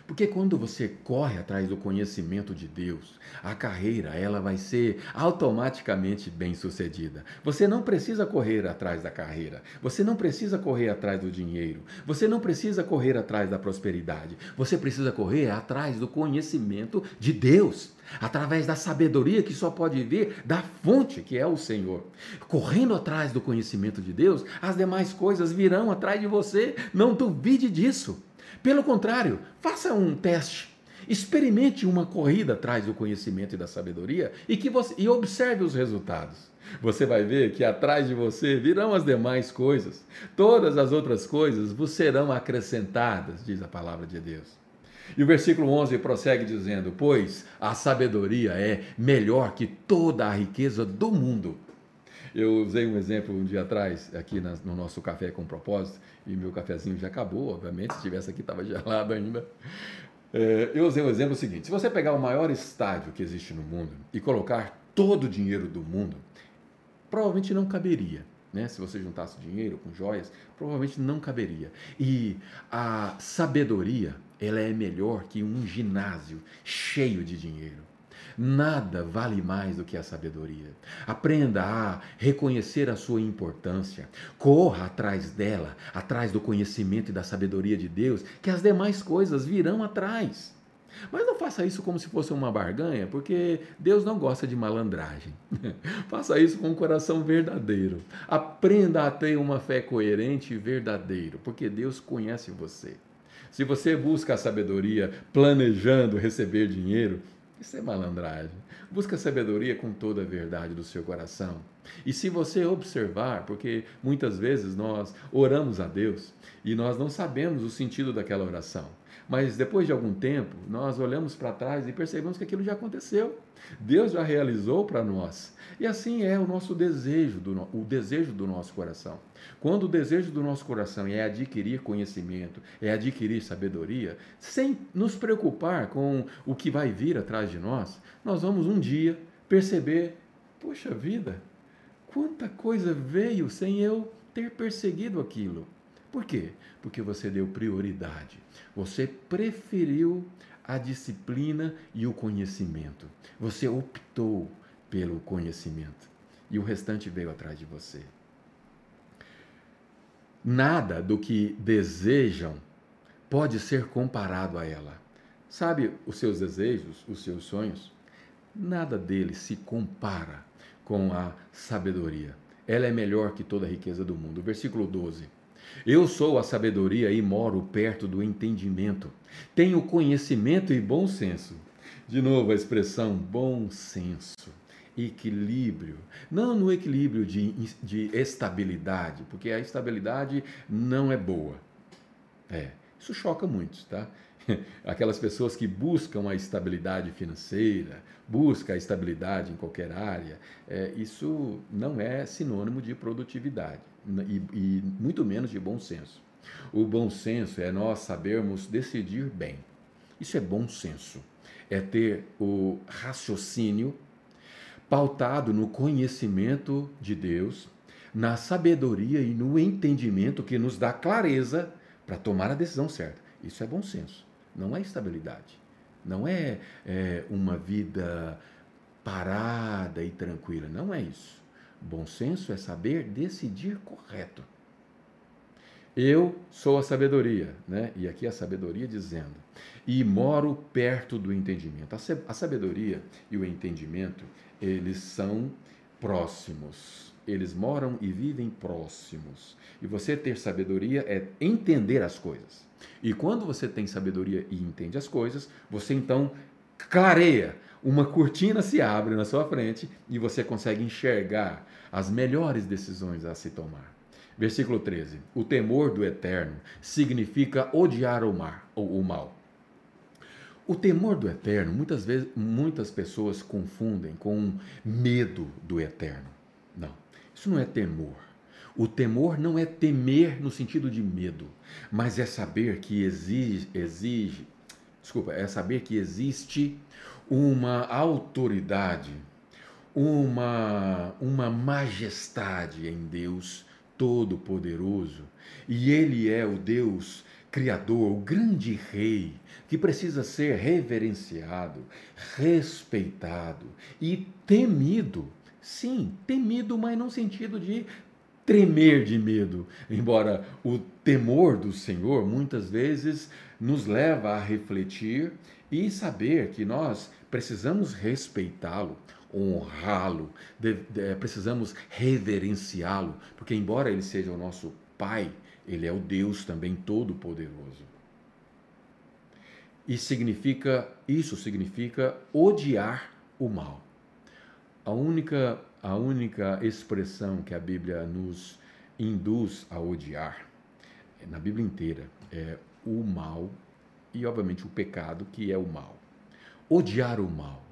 Porque quando você corre atrás do conhecimento de Deus, a carreira ela vai ser automaticamente bem-sucedida. Você não precisa correr atrás da carreira, você não precisa correr atrás do dinheiro, você não precisa correr atrás da prosperidade. Você precisa correr atrás do conhecimento de Deus, através da sabedoria que só pode vir da fonte que é o Senhor. Correndo atrás do conhecimento de Deus, as demais coisas virão atrás de você. Não duvide disso. Pelo contrário, faça um teste. Experimente uma corrida atrás do conhecimento e da sabedoria e, que você, e observe os resultados. Você vai ver que atrás de você virão as demais coisas. Todas as outras coisas vos serão acrescentadas, diz a palavra de Deus. E o versículo 11 prossegue dizendo: Pois a sabedoria é melhor que toda a riqueza do mundo eu usei um exemplo um dia atrás, aqui no nosso café com propósito, e meu cafezinho já acabou, obviamente, se estivesse aqui estava gelado ainda. É, eu usei o exemplo seguinte: se você pegar o maior estádio que existe no mundo e colocar todo o dinheiro do mundo, provavelmente não caberia. Né? Se você juntasse dinheiro com joias, provavelmente não caberia. E a sabedoria, ela é melhor que um ginásio cheio de dinheiro. Nada vale mais do que a sabedoria. Aprenda a reconhecer a sua importância. Corra atrás dela, atrás do conhecimento e da sabedoria de Deus, que as demais coisas virão atrás. Mas não faça isso como se fosse uma barganha, porque Deus não gosta de malandragem. faça isso com um coração verdadeiro. Aprenda a ter uma fé coerente e verdadeira, porque Deus conhece você. Se você busca a sabedoria planejando receber dinheiro, isso é malandragem. Busca sabedoria com toda a verdade do seu coração. E se você observar, porque muitas vezes nós oramos a Deus e nós não sabemos o sentido daquela oração. Mas depois de algum tempo, nós olhamos para trás e percebemos que aquilo já aconteceu. Deus já realizou para nós. E assim é o nosso desejo, do, o desejo do nosso coração. Quando o desejo do nosso coração é adquirir conhecimento, é adquirir sabedoria, sem nos preocupar com o que vai vir atrás de nós, nós vamos um dia perceber: poxa vida, quanta coisa veio sem eu ter perseguido aquilo. Por quê? Porque você deu prioridade. Você preferiu a disciplina e o conhecimento. Você optou pelo conhecimento. E o restante veio atrás de você. Nada do que desejam pode ser comparado a ela. Sabe os seus desejos, os seus sonhos? Nada deles se compara com a sabedoria. Ela é melhor que toda a riqueza do mundo. Versículo 12. Eu sou a sabedoria e moro perto do entendimento. Tenho conhecimento e bom senso. De novo a expressão bom senso, equilíbrio. Não no equilíbrio de, de estabilidade, porque a estabilidade não é boa. É, isso choca muitos, tá? Aquelas pessoas que buscam a estabilidade financeira, buscam a estabilidade em qualquer área, é, isso não é sinônimo de produtividade e, e muito menos de bom senso. O bom senso é nós sabermos decidir bem. Isso é bom senso. É ter o raciocínio pautado no conhecimento de Deus, na sabedoria e no entendimento que nos dá clareza para tomar a decisão certa. Isso é bom senso, não é estabilidade. Não é, é uma vida parada e tranquila. Não é isso. Bom senso é saber decidir correto. Eu sou a sabedoria, né? E aqui a sabedoria dizendo, e moro perto do entendimento. A sabedoria e o entendimento, eles são próximos. Eles moram e vivem próximos. E você ter sabedoria é entender as coisas. E quando você tem sabedoria e entende as coisas, você então clareia. Uma cortina se abre na sua frente e você consegue enxergar as melhores decisões a se tomar. Versículo 13: O temor do eterno significa odiar o, mar, o mal. O temor do eterno, muitas vezes, muitas pessoas confundem com medo do eterno. Não, isso não é temor. O temor não é temer no sentido de medo, mas é saber que exige, exige, desculpa, é saber que existe uma autoridade, uma, uma majestade em Deus Todo-Poderoso, e Ele é o Deus Criador, o grande Rei, que precisa ser reverenciado, respeitado e temido. Sim, temido, mas no sentido de tremer de medo, embora o temor do Senhor muitas vezes nos leva a refletir e saber que nós precisamos respeitá-lo, honrá-lo, precisamos reverenciá-lo, porque embora ele seja o nosso Pai, ele é o Deus também todo-poderoso. E significa, isso significa odiar o mal. A única a única expressão que a Bíblia nos induz a odiar, na Bíblia inteira, é o mal e, obviamente, o pecado, que é o mal. Odiar o mal.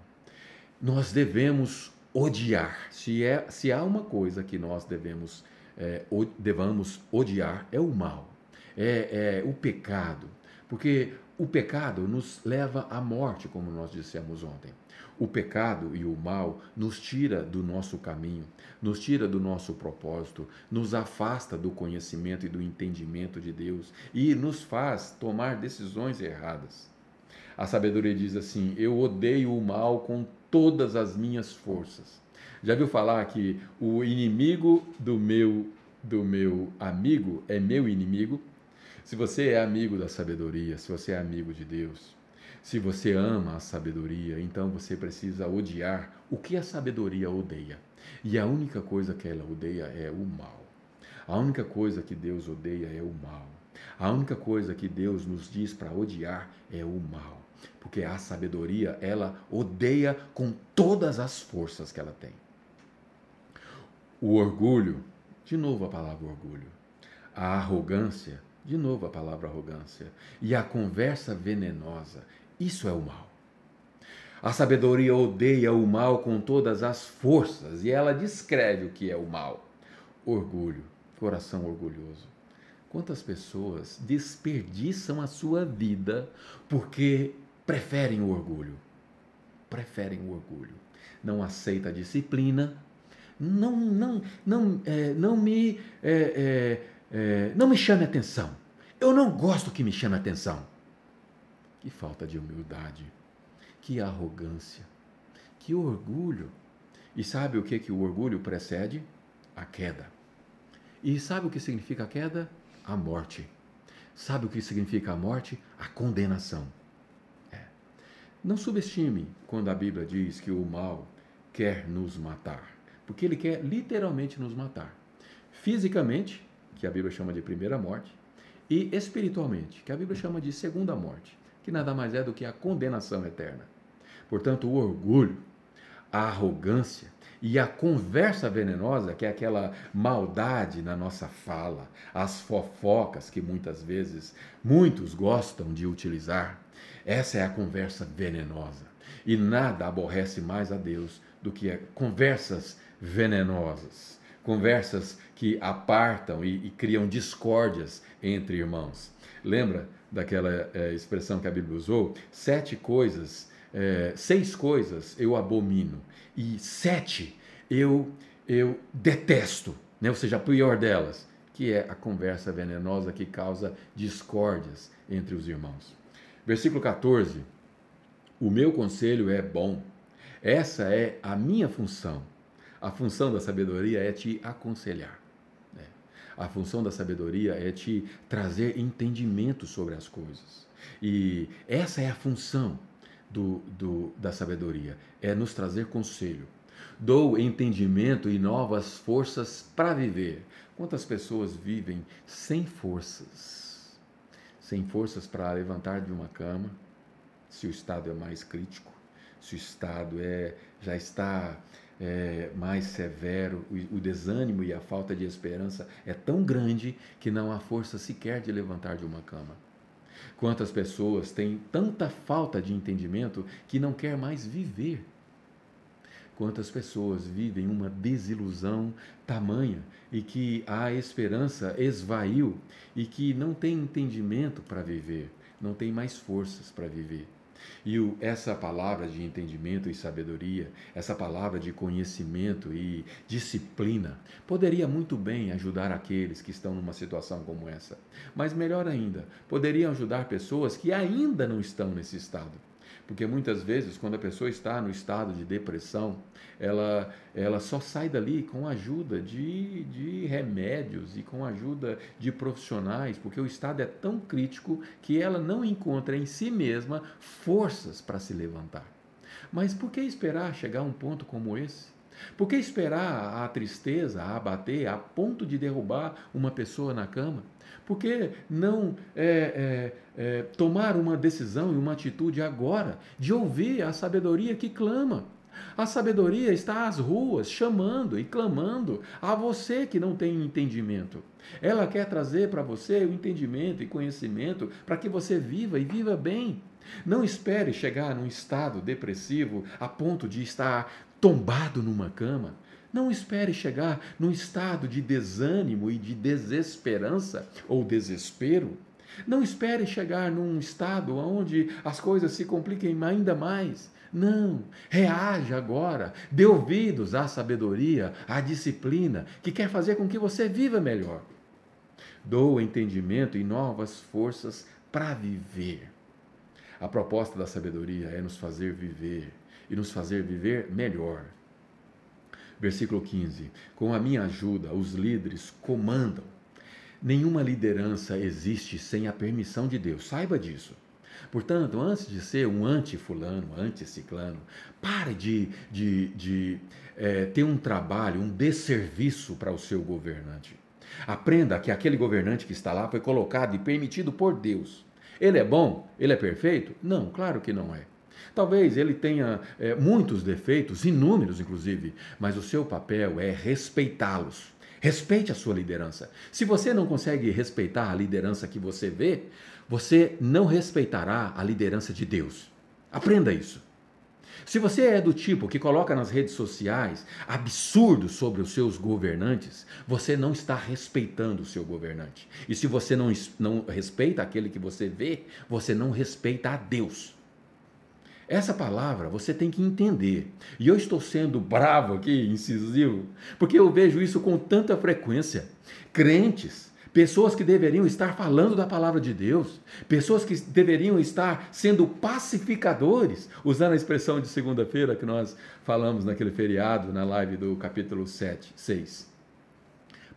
Nós devemos odiar. Se, é, se há uma coisa que nós devemos, é, devamos odiar, é o mal, é, é o pecado. Porque o pecado nos leva à morte, como nós dissemos ontem. O pecado e o mal nos tira do nosso caminho, nos tira do nosso propósito, nos afasta do conhecimento e do entendimento de Deus e nos faz tomar decisões erradas. A sabedoria diz assim: Eu odeio o mal com todas as minhas forças. Já viu falar que o inimigo do meu do meu amigo é meu inimigo? Se você é amigo da sabedoria, se você é amigo de Deus, se você ama a sabedoria, então você precisa odiar o que a sabedoria odeia. E a única coisa que ela odeia é o mal. A única coisa que Deus odeia é o mal. A única coisa que Deus nos diz para odiar é o mal. Porque a sabedoria, ela odeia com todas as forças que ela tem. O orgulho, de novo a palavra orgulho. A arrogância, de novo a palavra arrogância. E a conversa venenosa, isso é o mal. A sabedoria odeia o mal com todas as forças e ela descreve o que é o mal: orgulho, coração orgulhoso. Quantas pessoas desperdiçam a sua vida porque preferem o orgulho? Preferem o orgulho. Não aceita a disciplina, não, não, não, é, não me, é, é, é não me chame atenção. Eu não gosto que me chame atenção. Que falta de humildade, que arrogância, que orgulho. E sabe o que, que o orgulho precede? A queda. E sabe o que significa a queda? a morte. Sabe o que significa a morte? A condenação. É. Não subestime quando a Bíblia diz que o mal quer nos matar, porque ele quer literalmente nos matar. Fisicamente, que a Bíblia chama de primeira morte, e espiritualmente, que a Bíblia chama de segunda morte, que nada mais é do que a condenação eterna. Portanto, o orgulho, a arrogância e a conversa venenosa, que é aquela maldade na nossa fala, as fofocas que muitas vezes muitos gostam de utilizar, essa é a conversa venenosa. E nada aborrece mais a Deus do que conversas venenosas, conversas que apartam e, e criam discórdias entre irmãos. Lembra daquela é, expressão que a Bíblia usou? Sete coisas é, seis coisas eu abomino e sete eu, eu detesto, né? ou seja, a pior delas, que é a conversa venenosa que causa discórdias entre os irmãos. Versículo 14: O meu conselho é bom, essa é a minha função. A função da sabedoria é te aconselhar. Né? A função da sabedoria é te trazer entendimento sobre as coisas. E essa é a função do, do, da sabedoria, é nos trazer conselho. Dou entendimento e novas forças para viver. Quantas pessoas vivem sem forças? Sem forças para levantar de uma cama, se o estado é mais crítico, se o estado é, já está é, mais severo, o, o desânimo e a falta de esperança é tão grande que não há força sequer de levantar de uma cama. Quantas pessoas têm tanta falta de entendimento que não quer mais viver? Quantas pessoas vivem uma desilusão tamanha e que a esperança esvaiu e que não tem entendimento para viver, não tem mais forças para viver? E o, essa palavra de entendimento e sabedoria, essa palavra de conhecimento e disciplina, poderia muito bem ajudar aqueles que estão numa situação como essa. Mas melhor ainda, poderia ajudar pessoas que ainda não estão nesse estado porque muitas vezes, quando a pessoa está no estado de depressão, ela, ela só sai dali com a ajuda de, de remédios e com a ajuda de profissionais, porque o estado é tão crítico que ela não encontra em si mesma forças para se levantar. Mas por que esperar chegar a um ponto como esse? Por que esperar a tristeza a abater a ponto de derrubar uma pessoa na cama? Por que não é, é, é, tomar uma decisão e uma atitude agora de ouvir a sabedoria que clama? A sabedoria está às ruas, chamando e clamando a você que não tem entendimento. Ela quer trazer para você o entendimento e conhecimento para que você viva e viva bem. Não espere chegar num estado depressivo a ponto de estar tombado numa cama. Não espere chegar num estado de desânimo e de desesperança ou desespero. Não espere chegar num estado onde as coisas se compliquem ainda mais. Não, reaja agora, dê ouvidos à sabedoria, à disciplina, que quer fazer com que você viva melhor. Doa entendimento e novas forças para viver. A proposta da sabedoria é nos fazer viver e nos fazer viver melhor. Versículo 15: Com a minha ajuda, os líderes comandam. Nenhuma liderança existe sem a permissão de Deus, saiba disso. Portanto, antes de ser um anti-fulano, anti-ciclano, pare de, de, de é, ter um trabalho, um desserviço para o seu governante. Aprenda que aquele governante que está lá foi colocado e permitido por Deus. Ele é bom? Ele é perfeito? Não, claro que não é. Talvez ele tenha é, muitos defeitos, inúmeros inclusive, mas o seu papel é respeitá-los. Respeite a sua liderança. Se você não consegue respeitar a liderança que você vê, você não respeitará a liderança de Deus. Aprenda isso. Se você é do tipo que coloca nas redes sociais absurdos sobre os seus governantes, você não está respeitando o seu governante. E se você não, não respeita aquele que você vê, você não respeita a Deus. Essa palavra você tem que entender. E eu estou sendo bravo aqui, incisivo, porque eu vejo isso com tanta frequência. Crentes, pessoas que deveriam estar falando da palavra de Deus, pessoas que deveriam estar sendo pacificadores, usando a expressão de segunda-feira que nós falamos naquele feriado, na live do capítulo 7, 6.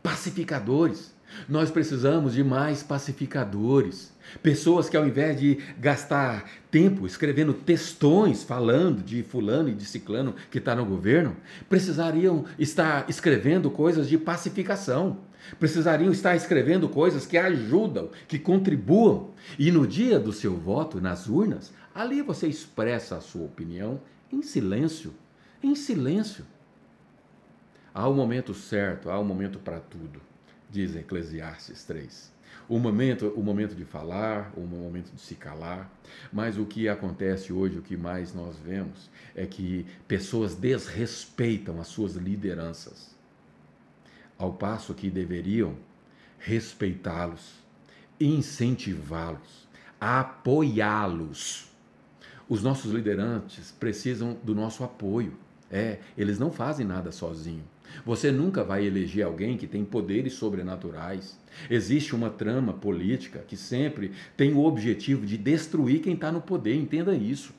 Pacificadores Nós precisamos de mais pacificadores. Pessoas que, ao invés de gastar tempo escrevendo textões falando de fulano e de ciclano que está no governo, precisariam estar escrevendo coisas de pacificação. Precisariam estar escrevendo coisas que ajudam, que contribuam. E no dia do seu voto, nas urnas, ali você expressa a sua opinião em silêncio. Em silêncio. Há o um momento certo, há um momento para tudo, diz Eclesiastes 3. O momento, o momento de falar, o momento de se calar. Mas o que acontece hoje, o que mais nós vemos, é que pessoas desrespeitam as suas lideranças, ao passo que deveriam respeitá-los, incentivá-los, apoiá-los. Os nossos liderantes precisam do nosso apoio. É, eles não fazem nada sozinhos. Você nunca vai eleger alguém que tem poderes sobrenaturais. Existe uma trama política que sempre tem o objetivo de destruir quem está no poder, entenda isso.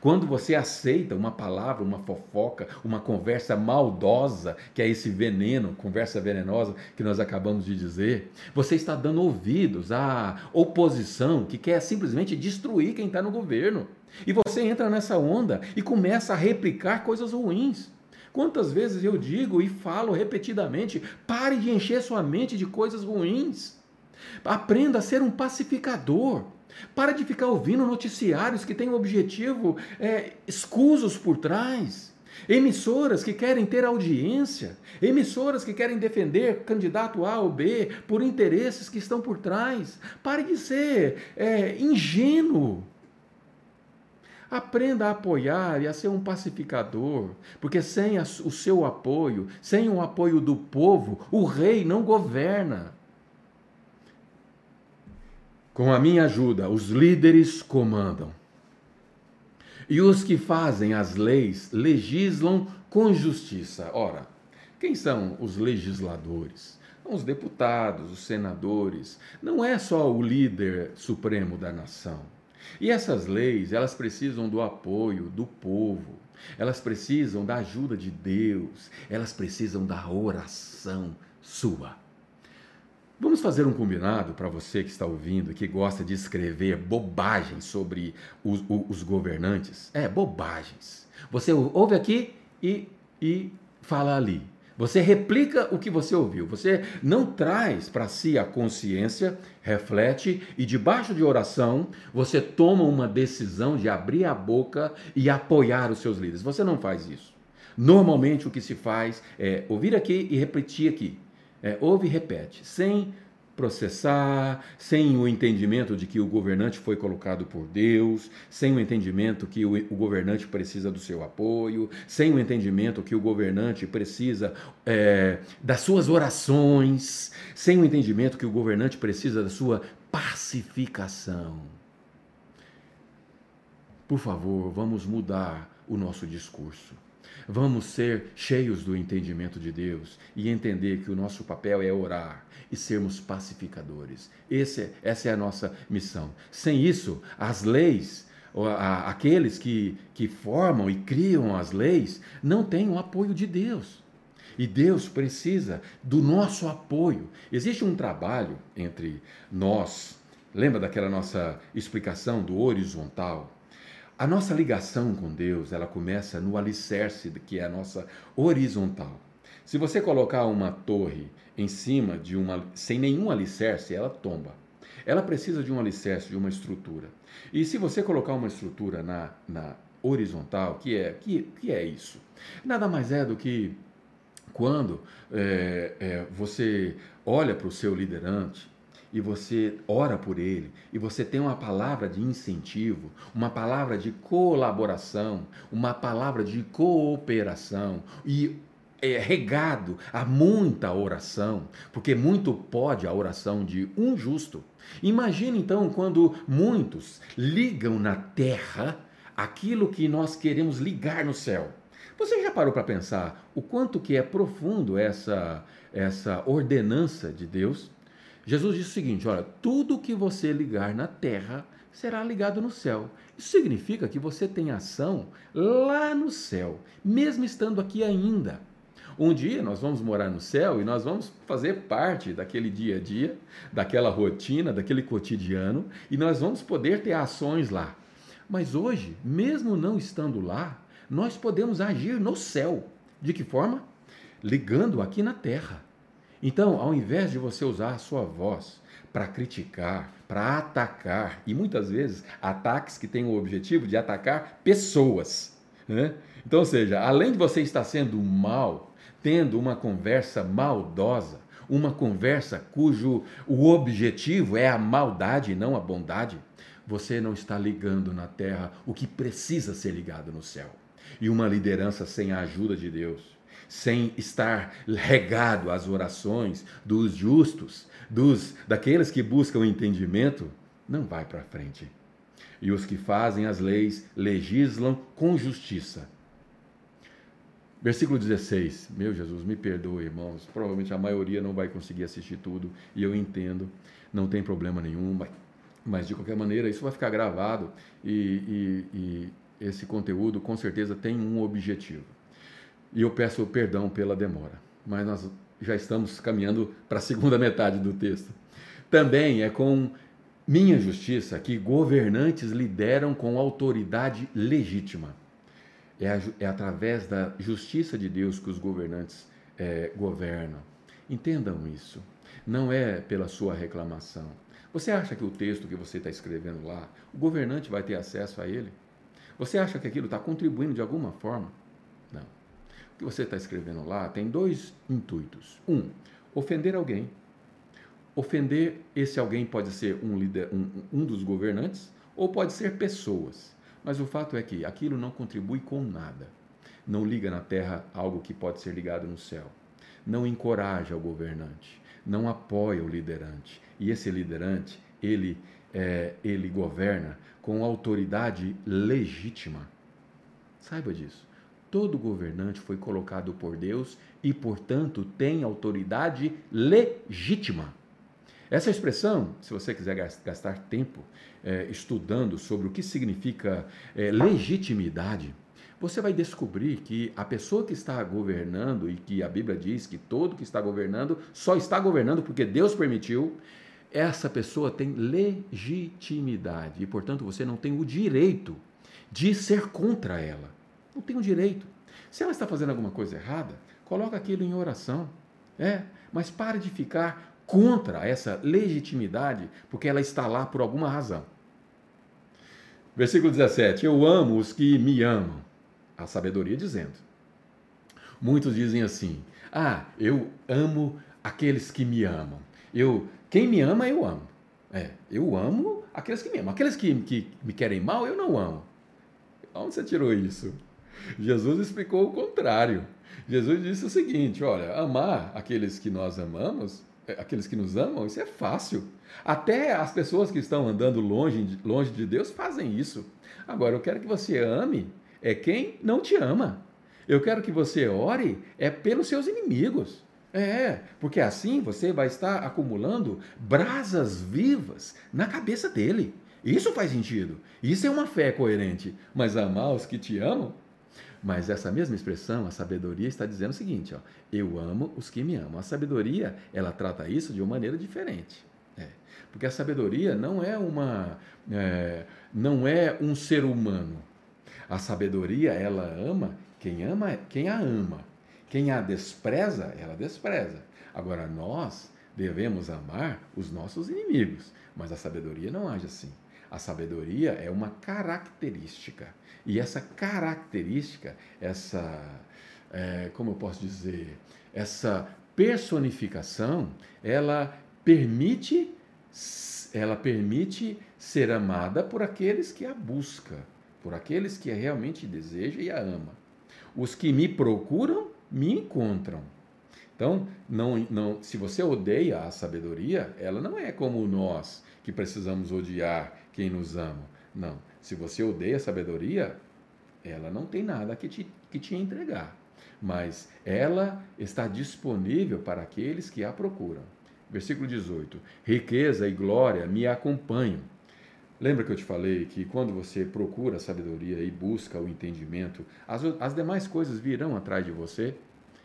Quando você aceita uma palavra, uma fofoca, uma conversa maldosa, que é esse veneno, conversa venenosa que nós acabamos de dizer, você está dando ouvidos à oposição que quer simplesmente destruir quem está no governo. E você entra nessa onda e começa a replicar coisas ruins. Quantas vezes eu digo e falo repetidamente: pare de encher sua mente de coisas ruins. Aprenda a ser um pacificador. Para de ficar ouvindo noticiários que têm o objetivo é, escusos por trás. Emissoras que querem ter audiência, emissoras que querem defender candidato A ou B por interesses que estão por trás. Pare de ser é, ingênuo. Aprenda a apoiar e a ser um pacificador, porque sem o seu apoio, sem o apoio do povo, o rei não governa. Com a minha ajuda, os líderes comandam. E os que fazem as leis legislam com justiça. Ora, quem são os legisladores? São os deputados, os senadores. Não é só o líder supremo da nação e essas leis, elas precisam do apoio do povo, elas precisam da ajuda de Deus, elas precisam da oração sua. Vamos fazer um combinado para você que está ouvindo, que gosta de escrever bobagens sobre os, os governantes? É, bobagens. Você ouve aqui e, e fala ali. Você replica o que você ouviu. Você não traz para si a consciência, reflete e, debaixo de oração, você toma uma decisão de abrir a boca e apoiar os seus líderes. Você não faz isso. Normalmente o que se faz é ouvir aqui e repetir aqui. É, ouve e repete, sem processar, sem o entendimento de que o governante foi colocado por Deus, sem o entendimento que o, governante precisa do seu apoio, sem o entendimento que o governante precisa é, das suas orações, sem o entendimento que o governante precisa da sua pacificação. Por favor, vamos mudar o nosso discurso. Vamos ser cheios do entendimento de Deus e entender que o nosso papel é orar e sermos pacificadores. Esse, essa é a nossa missão. Sem isso, as leis, aqueles que, que formam e criam as leis, não têm o apoio de Deus. E Deus precisa do nosso apoio. Existe um trabalho entre nós, lembra daquela nossa explicação do horizontal? A nossa ligação com Deus, ela começa no alicerce, que é a nossa horizontal. Se você colocar uma torre em cima de uma sem nenhum alicerce, ela tomba. Ela precisa de um alicerce, de uma estrutura. E se você colocar uma estrutura na, na horizontal, que é que, que é isso? Nada mais é do que quando é, é, você olha para o seu liderante e você ora por ele, e você tem uma palavra de incentivo, uma palavra de colaboração, uma palavra de cooperação, e é regado a muita oração, porque muito pode a oração de um justo. Imagine então quando muitos ligam na terra aquilo que nós queremos ligar no céu. Você já parou para pensar o quanto que é profundo essa essa ordenança de Deus? Jesus disse o seguinte: olha, tudo que você ligar na terra será ligado no céu. Isso significa que você tem ação lá no céu, mesmo estando aqui ainda. Um dia nós vamos morar no céu e nós vamos fazer parte daquele dia a dia, daquela rotina, daquele cotidiano e nós vamos poder ter ações lá. Mas hoje, mesmo não estando lá, nós podemos agir no céu. De que forma? Ligando aqui na terra. Então, ao invés de você usar a sua voz para criticar, para atacar, e muitas vezes ataques que têm o objetivo de atacar pessoas. Né? Então, ou seja, além de você estar sendo mal, tendo uma conversa maldosa, uma conversa cujo o objetivo é a maldade e não a bondade, você não está ligando na terra o que precisa ser ligado no céu. E uma liderança sem a ajuda de Deus, sem estar regado às orações dos justos, dos daqueles que buscam entendimento, não vai para frente. E os que fazem as leis legislam com justiça. Versículo 16. Meu Jesus, me perdoe, irmãos. Provavelmente a maioria não vai conseguir assistir tudo, e eu entendo, não tem problema nenhum, mas de qualquer maneira isso vai ficar gravado e, e, e esse conteúdo com certeza tem um objetivo. E eu peço perdão pela demora, mas nós já estamos caminhando para a segunda metade do texto. Também é com minha justiça que governantes lideram com autoridade legítima. É, a, é através da justiça de Deus que os governantes é, governam. Entendam isso. Não é pela sua reclamação. Você acha que o texto que você está escrevendo lá, o governante vai ter acesso a ele? Você acha que aquilo está contribuindo de alguma forma? Que você está escrevendo lá tem dois intuitos. Um, ofender alguém. Ofender esse alguém pode ser um, líder, um, um dos governantes ou pode ser pessoas. Mas o fato é que aquilo não contribui com nada. Não liga na terra algo que pode ser ligado no céu. Não encoraja o governante. Não apoia o liderante. E esse liderante, ele, é, ele governa com autoridade legítima. Saiba disso. Todo governante foi colocado por Deus e, portanto, tem autoridade legítima. Essa expressão, se você quiser gastar tempo é, estudando sobre o que significa é, legitimidade, você vai descobrir que a pessoa que está governando, e que a Bíblia diz que todo que está governando só está governando porque Deus permitiu, essa pessoa tem legitimidade e, portanto, você não tem o direito de ser contra ela. Não tem o direito. Se ela está fazendo alguma coisa errada, coloca aquilo em oração. É, mas pare de ficar contra essa legitimidade, porque ela está lá por alguma razão. Versículo 17: Eu amo os que me amam. A sabedoria dizendo. Muitos dizem assim: Ah, eu amo aqueles que me amam. Eu, quem me ama, eu amo. É, eu amo aqueles que me amam. Aqueles que, que me querem mal, eu não amo. Onde você tirou isso? Jesus explicou o contrário. Jesus disse o seguinte: olha, amar aqueles que nós amamos é, aqueles que nos amam, isso é fácil. Até as pessoas que estão andando longe, longe de Deus fazem isso. Agora, eu quero que você ame é quem não te ama. Eu quero que você ore é pelos seus inimigos. É, porque assim você vai estar acumulando brasas vivas na cabeça dele. Isso faz sentido. Isso é uma fé coerente. Mas amar os que te amam mas essa mesma expressão, a sabedoria, está dizendo o seguinte: ó, eu amo os que me amam. A sabedoria, ela trata isso de uma maneira diferente. É, porque a sabedoria não é uma, é, não é um ser humano. A sabedoria, ela ama quem ama, quem a ama. Quem a despreza, ela despreza. Agora nós devemos amar os nossos inimigos, mas a sabedoria não age assim. A sabedoria é uma característica. E essa característica, essa, é, como eu posso dizer, essa personificação, ela permite, ela permite ser amada por aqueles que a buscam, por aqueles que realmente deseja e a ama. Os que me procuram, me encontram. Então, não, não, se você odeia a sabedoria, ela não é como nós que precisamos odiar quem nos ama. Não. Se você odeia a sabedoria, ela não tem nada que te, que te entregar. Mas ela está disponível para aqueles que a procuram. Versículo 18: Riqueza e glória me acompanham. Lembra que eu te falei que quando você procura a sabedoria e busca o entendimento, as, as demais coisas virão atrás de você?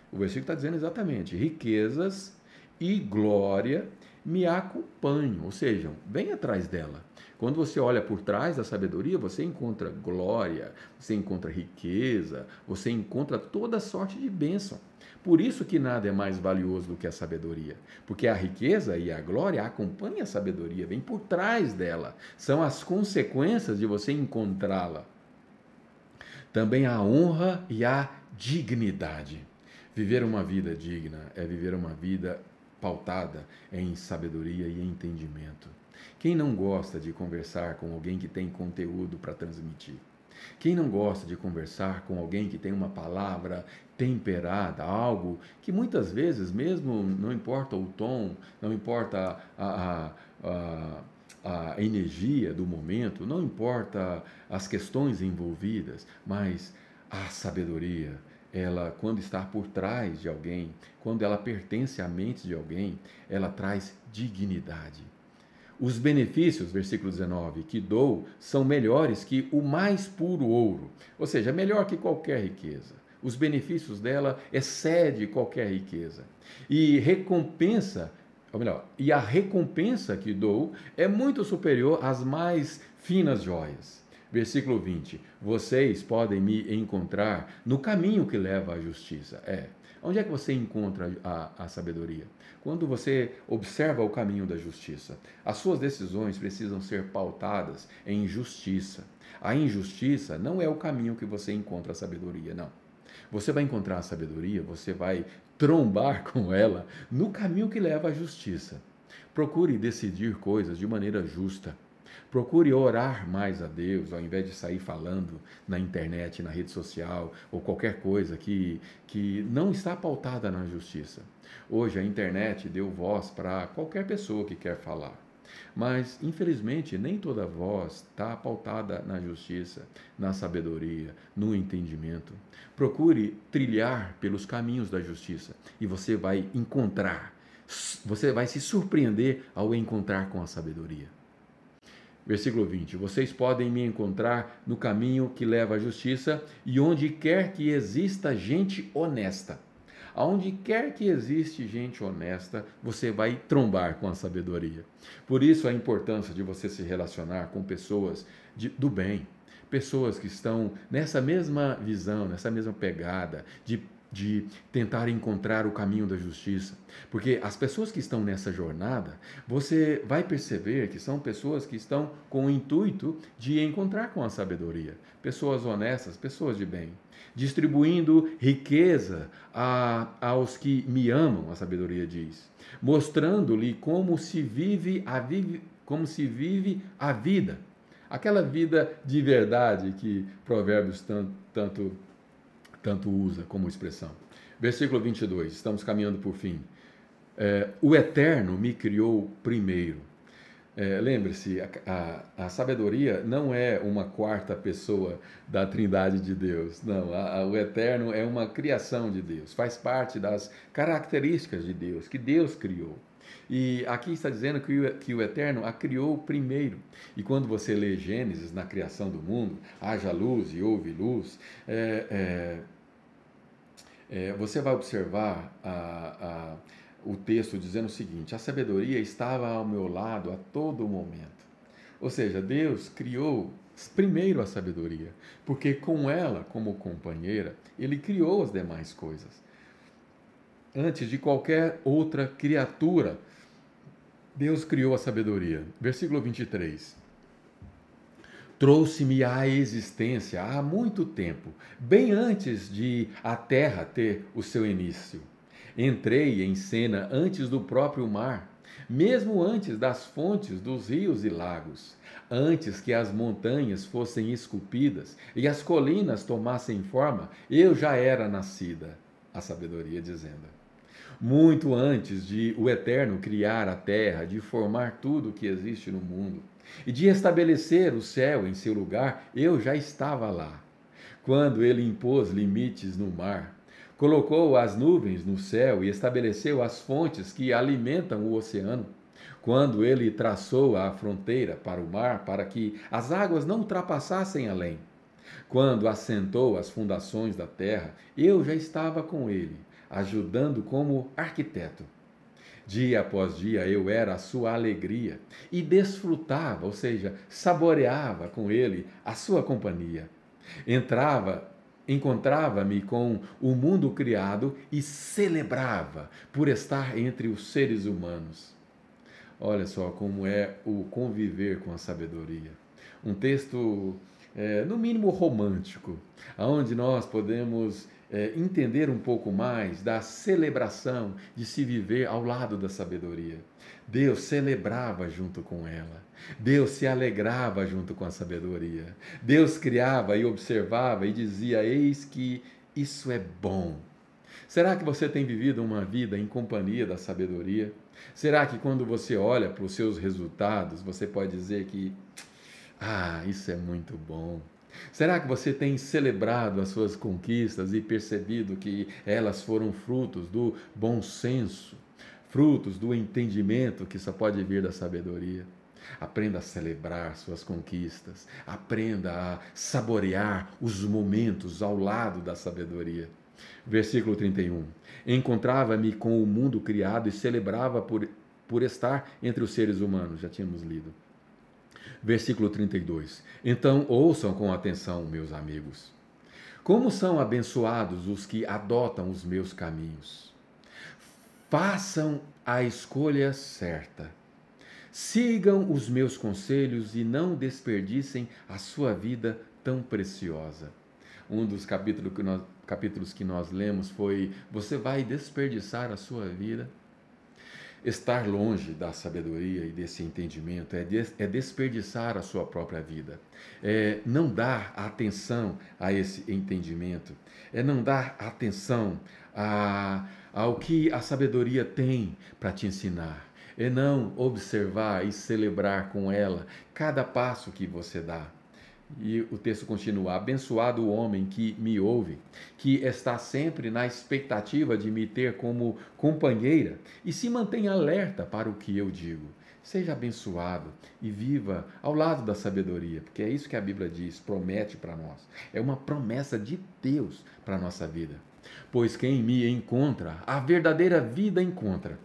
O versículo está dizendo exatamente: riquezas e glória me acompanham, ou seja, vem atrás dela. Quando você olha por trás da sabedoria, você encontra glória, você encontra riqueza, você encontra toda sorte de bênção. Por isso que nada é mais valioso do que a sabedoria, porque a riqueza e a glória acompanham a sabedoria, vem por trás dela, são as consequências de você encontrá-la. Também a honra e a dignidade. Viver uma vida digna é viver uma vida pautada em sabedoria e entendimento. Quem não gosta de conversar com alguém que tem conteúdo para transmitir? Quem não gosta de conversar com alguém que tem uma palavra temperada, algo que muitas vezes, mesmo não importa o tom, não importa a, a, a, a energia do momento, não importa as questões envolvidas, mas a sabedoria, ela, quando está por trás de alguém, quando ela pertence à mente de alguém, ela traz dignidade. Os benefícios, versículo 19, que dou são melhores que o mais puro ouro, ou seja, melhor que qualquer riqueza. Os benefícios dela excede qualquer riqueza. E recompensa, ou melhor, e a recompensa que dou é muito superior às mais finas joias. Versículo 20: Vocês podem me encontrar no caminho que leva à justiça. É. Onde é que você encontra a, a sabedoria? Quando você observa o caminho da justiça. As suas decisões precisam ser pautadas em justiça. A injustiça não é o caminho que você encontra a sabedoria, não. Você vai encontrar a sabedoria, você vai trombar com ela no caminho que leva à justiça. Procure decidir coisas de maneira justa. Procure orar mais a Deus, ao invés de sair falando na internet, na rede social ou qualquer coisa que, que não está pautada na justiça. Hoje a internet deu voz para qualquer pessoa que quer falar. Mas, infelizmente, nem toda voz está pautada na justiça, na sabedoria, no entendimento. Procure trilhar pelos caminhos da justiça e você vai encontrar, você vai se surpreender ao encontrar com a sabedoria. Versículo 20: Vocês podem me encontrar no caminho que leva à justiça e onde quer que exista gente honesta. Aonde quer que existe gente honesta, você vai trombar com a sabedoria. Por isso a importância de você se relacionar com pessoas de, do bem, pessoas que estão nessa mesma visão, nessa mesma pegada de de tentar encontrar o caminho da justiça. Porque as pessoas que estão nessa jornada, você vai perceber que são pessoas que estão com o intuito de encontrar com a sabedoria. Pessoas honestas, pessoas de bem. Distribuindo riqueza a, aos que me amam, a sabedoria diz. Mostrando-lhe como se vive a vive, como se vive a vida. Aquela vida de verdade que Provérbios tanto, tanto tanto usa como expressão. Versículo 22, estamos caminhando por fim. É, o Eterno me criou primeiro. É, Lembre-se, a, a, a, sabedoria não é uma quarta pessoa da Trindade de Deus. Não, a, o Eterno é uma criação de Deus, faz parte das características de Deus, que Deus criou. E aqui está dizendo que o, que o Eterno a criou primeiro. E quando você lê Gênesis na criação do mundo, haja luz e houve luz, é, é, é, você vai observar a, a, o texto dizendo o seguinte: a sabedoria estava ao meu lado a todo momento. Ou seja, Deus criou primeiro a sabedoria, porque com ela, como companheira, ele criou as demais coisas. Antes de qualquer outra criatura, Deus criou a sabedoria. Versículo 23 trouxe-me à existência há muito tempo, bem antes de a terra ter o seu início. Entrei em cena antes do próprio mar, mesmo antes das fontes dos rios e lagos, antes que as montanhas fossem esculpidas e as colinas tomassem forma, eu já era nascida, a sabedoria dizendo. Muito antes de o Eterno criar a terra, de formar tudo o que existe no mundo, e de estabelecer o céu em seu lugar, eu já estava lá. Quando ele impôs limites no mar, colocou as nuvens no céu e estabeleceu as fontes que alimentam o oceano, quando ele traçou a fronteira para o mar para que as águas não ultrapassassem além, quando assentou as fundações da terra, eu já estava com ele ajudando como arquiteto. Dia após dia eu era a sua alegria e desfrutava, ou seja, saboreava com ele a sua companhia. Entrava, encontrava-me com o mundo criado e celebrava por estar entre os seres humanos. Olha só como é o conviver com a sabedoria. Um texto, é, no mínimo, romântico, onde nós podemos é, entender um pouco mais da celebração de se viver ao lado da sabedoria. Deus celebrava junto com ela. Deus se alegrava junto com a sabedoria. Deus criava e observava e dizia: Eis que isso é bom. Será que você tem vivido uma vida em companhia da sabedoria? Será que quando você olha para os seus resultados, você pode dizer que, ah, isso é muito bom? Será que você tem celebrado as suas conquistas e percebido que elas foram frutos do bom senso, frutos do entendimento que só pode vir da sabedoria? Aprenda a celebrar suas conquistas, aprenda a saborear os momentos ao lado da sabedoria. Versículo 31. Encontrava-me com o mundo criado e celebrava por, por estar entre os seres humanos. Já tínhamos lido versículo 32. Então ouçam com atenção, meus amigos. Como são abençoados os que adotam os meus caminhos. Façam a escolha certa. Sigam os meus conselhos e não desperdicem a sua vida tão preciosa. Um dos capítulos que nós, capítulos que nós lemos foi: Você vai desperdiçar a sua vida? Estar longe da sabedoria e desse entendimento é, é desperdiçar a sua própria vida, é não dar atenção a esse entendimento, é não dar atenção a, ao que a sabedoria tem para te ensinar, é não observar e celebrar com ela cada passo que você dá. E o texto continua: Abençoado o homem que me ouve, que está sempre na expectativa de me ter como companheira e se mantém alerta para o que eu digo. Seja abençoado e viva ao lado da sabedoria, porque é isso que a Bíblia diz, promete para nós. É uma promessa de Deus para a nossa vida. Pois quem me encontra, a verdadeira vida encontra.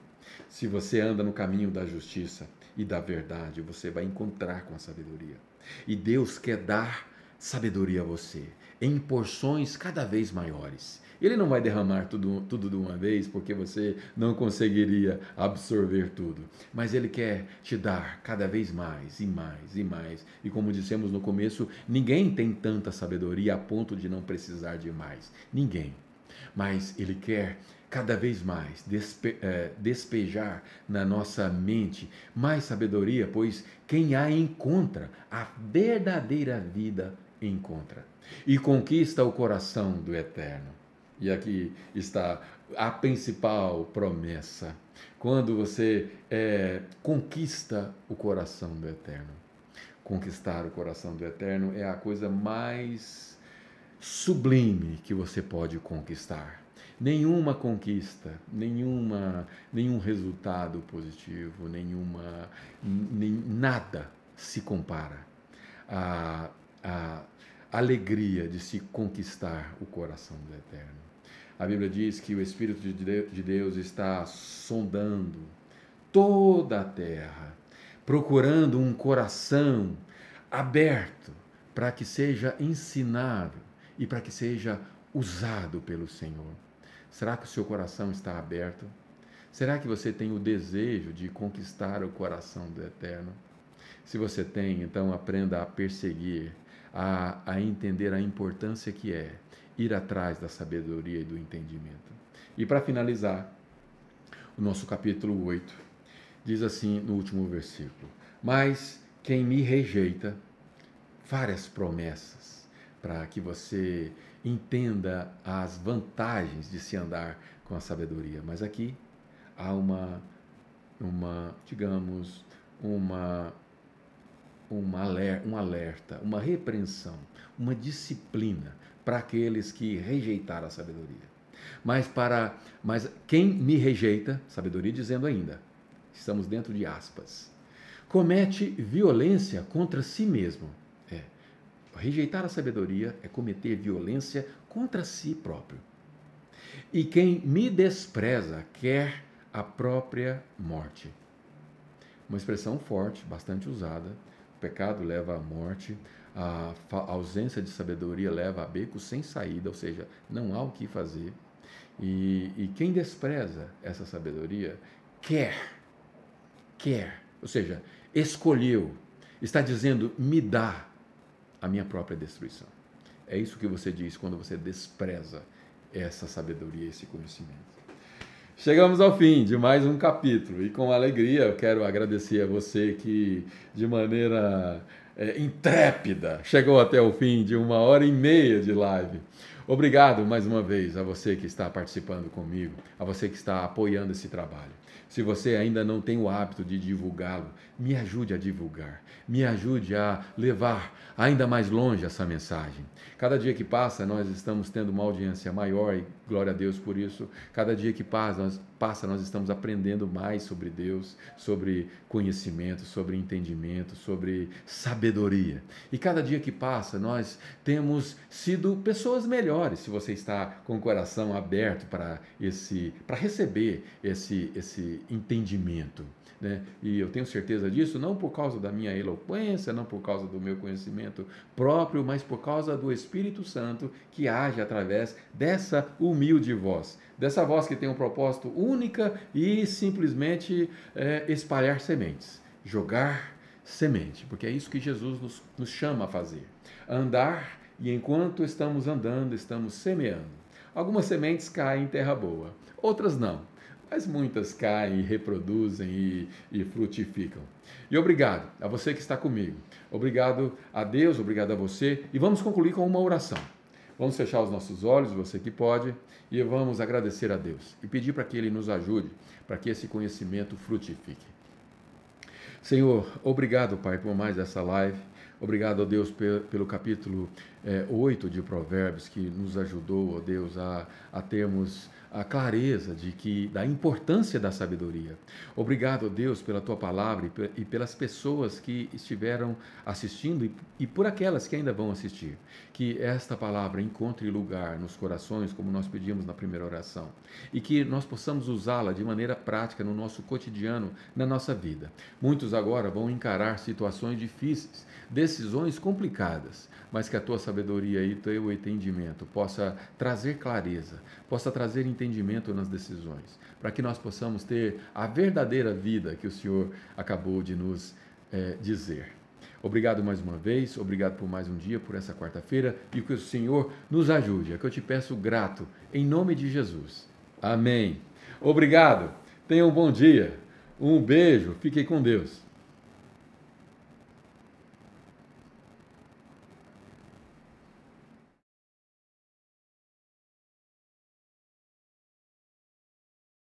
Se você anda no caminho da justiça e da verdade, você vai encontrar com a sabedoria. E Deus quer dar sabedoria a você em porções cada vez maiores. Ele não vai derramar tudo, tudo de uma vez, porque você não conseguiria absorver tudo. Mas Ele quer te dar cada vez mais e mais e mais. E como dissemos no começo, ninguém tem tanta sabedoria a ponto de não precisar de mais. Ninguém. Mas Ele quer cada vez mais despe é, despejar na nossa mente mais sabedoria, pois quem a encontra, a verdadeira vida encontra e conquista o coração do Eterno. E aqui está a principal promessa. Quando você é, conquista o coração do Eterno. Conquistar o coração do Eterno é a coisa mais sublime que você pode conquistar nenhuma conquista, nenhuma, nenhum resultado positivo, nenhuma, nem, nada se compara à, à alegria de se conquistar o coração do Eterno. A Bíblia diz que o Espírito de Deus está sondando toda a terra, procurando um coração aberto para que seja ensinado e para que seja usado pelo Senhor. Será que o seu coração está aberto? Será que você tem o desejo de conquistar o coração do Eterno? Se você tem, então aprenda a perseguir, a, a entender a importância que é ir atrás da sabedoria e do entendimento. E para finalizar, o nosso capítulo 8 diz assim no último versículo: Mas quem me rejeita, várias promessas para que você entenda as vantagens de se andar com a sabedoria. Mas aqui há uma, uma digamos, uma, uma um alerta, uma repreensão, uma disciplina para aqueles que rejeitaram a sabedoria. Mas para mas quem me rejeita, sabedoria dizendo ainda, estamos dentro de aspas, comete violência contra si mesmo Rejeitar a sabedoria é cometer violência contra si próprio. E quem me despreza quer a própria morte. Uma expressão forte, bastante usada. O pecado leva à morte, a ausência de sabedoria leva a beco sem saída, ou seja, não há o que fazer. E, e quem despreza essa sabedoria quer, quer, ou seja, escolheu, está dizendo, me dá a minha própria destruição. É isso que você diz quando você despreza essa sabedoria, esse conhecimento. Chegamos ao fim de mais um capítulo e com alegria eu quero agradecer a você que de maneira é, intrépida chegou até o fim de uma hora e meia de live. Obrigado mais uma vez a você que está participando comigo, a você que está apoiando esse trabalho. Se você ainda não tem o hábito de divulgá-lo, me ajude a divulgar, me ajude a levar ainda mais longe essa mensagem. Cada dia que passa, nós estamos tendo uma audiência maior e glória a Deus por isso. Cada dia que passa, nós, passa, nós estamos aprendendo mais sobre Deus, sobre conhecimento, sobre entendimento, sobre sabedoria. E cada dia que passa, nós temos sido pessoas melhores. Se você está com o coração aberto para esse, para receber esse, esse entendimento. Né? E eu tenho certeza disso, não por causa da minha eloquência, não por causa do meu conhecimento próprio, mas por causa do Espírito Santo que age através dessa humilde voz. Dessa voz que tem um propósito única e simplesmente é, espalhar sementes, jogar semente, porque é isso que Jesus nos, nos chama a fazer. Andar e enquanto estamos andando, estamos semeando. Algumas sementes caem em terra boa, outras não mas muitas caem, reproduzem e, e frutificam. E obrigado a você que está comigo. Obrigado a Deus, obrigado a você. E vamos concluir com uma oração. Vamos fechar os nossos olhos, você que pode, e vamos agradecer a Deus e pedir para que Ele nos ajude, para que esse conhecimento frutifique. Senhor, obrigado, Pai, por mais essa live. Obrigado, ó Deus, pelo capítulo é, 8 de Provérbios, que nos ajudou, ó Deus, a, a termos a clareza de que da importância da sabedoria. Obrigado, Deus, pela tua palavra e pelas pessoas que estiveram assistindo e por aquelas que ainda vão assistir. Que esta palavra encontre lugar nos corações, como nós pedimos na primeira oração, e que nós possamos usá-la de maneira prática no nosso cotidiano, na nossa vida. Muitos agora vão encarar situações difíceis, decisões complicadas, mas que a tua sabedoria e o teu entendimento possa trazer clareza, possa trazer entendimento nas decisões, para que nós possamos ter a verdadeira vida que o Senhor acabou de nos é, dizer. Obrigado mais uma vez, obrigado por mais um dia, por essa quarta-feira e que o Senhor nos ajude. É que eu te peço grato, em nome de Jesus. Amém. Obrigado, tenha um bom dia, um beijo, fique com Deus.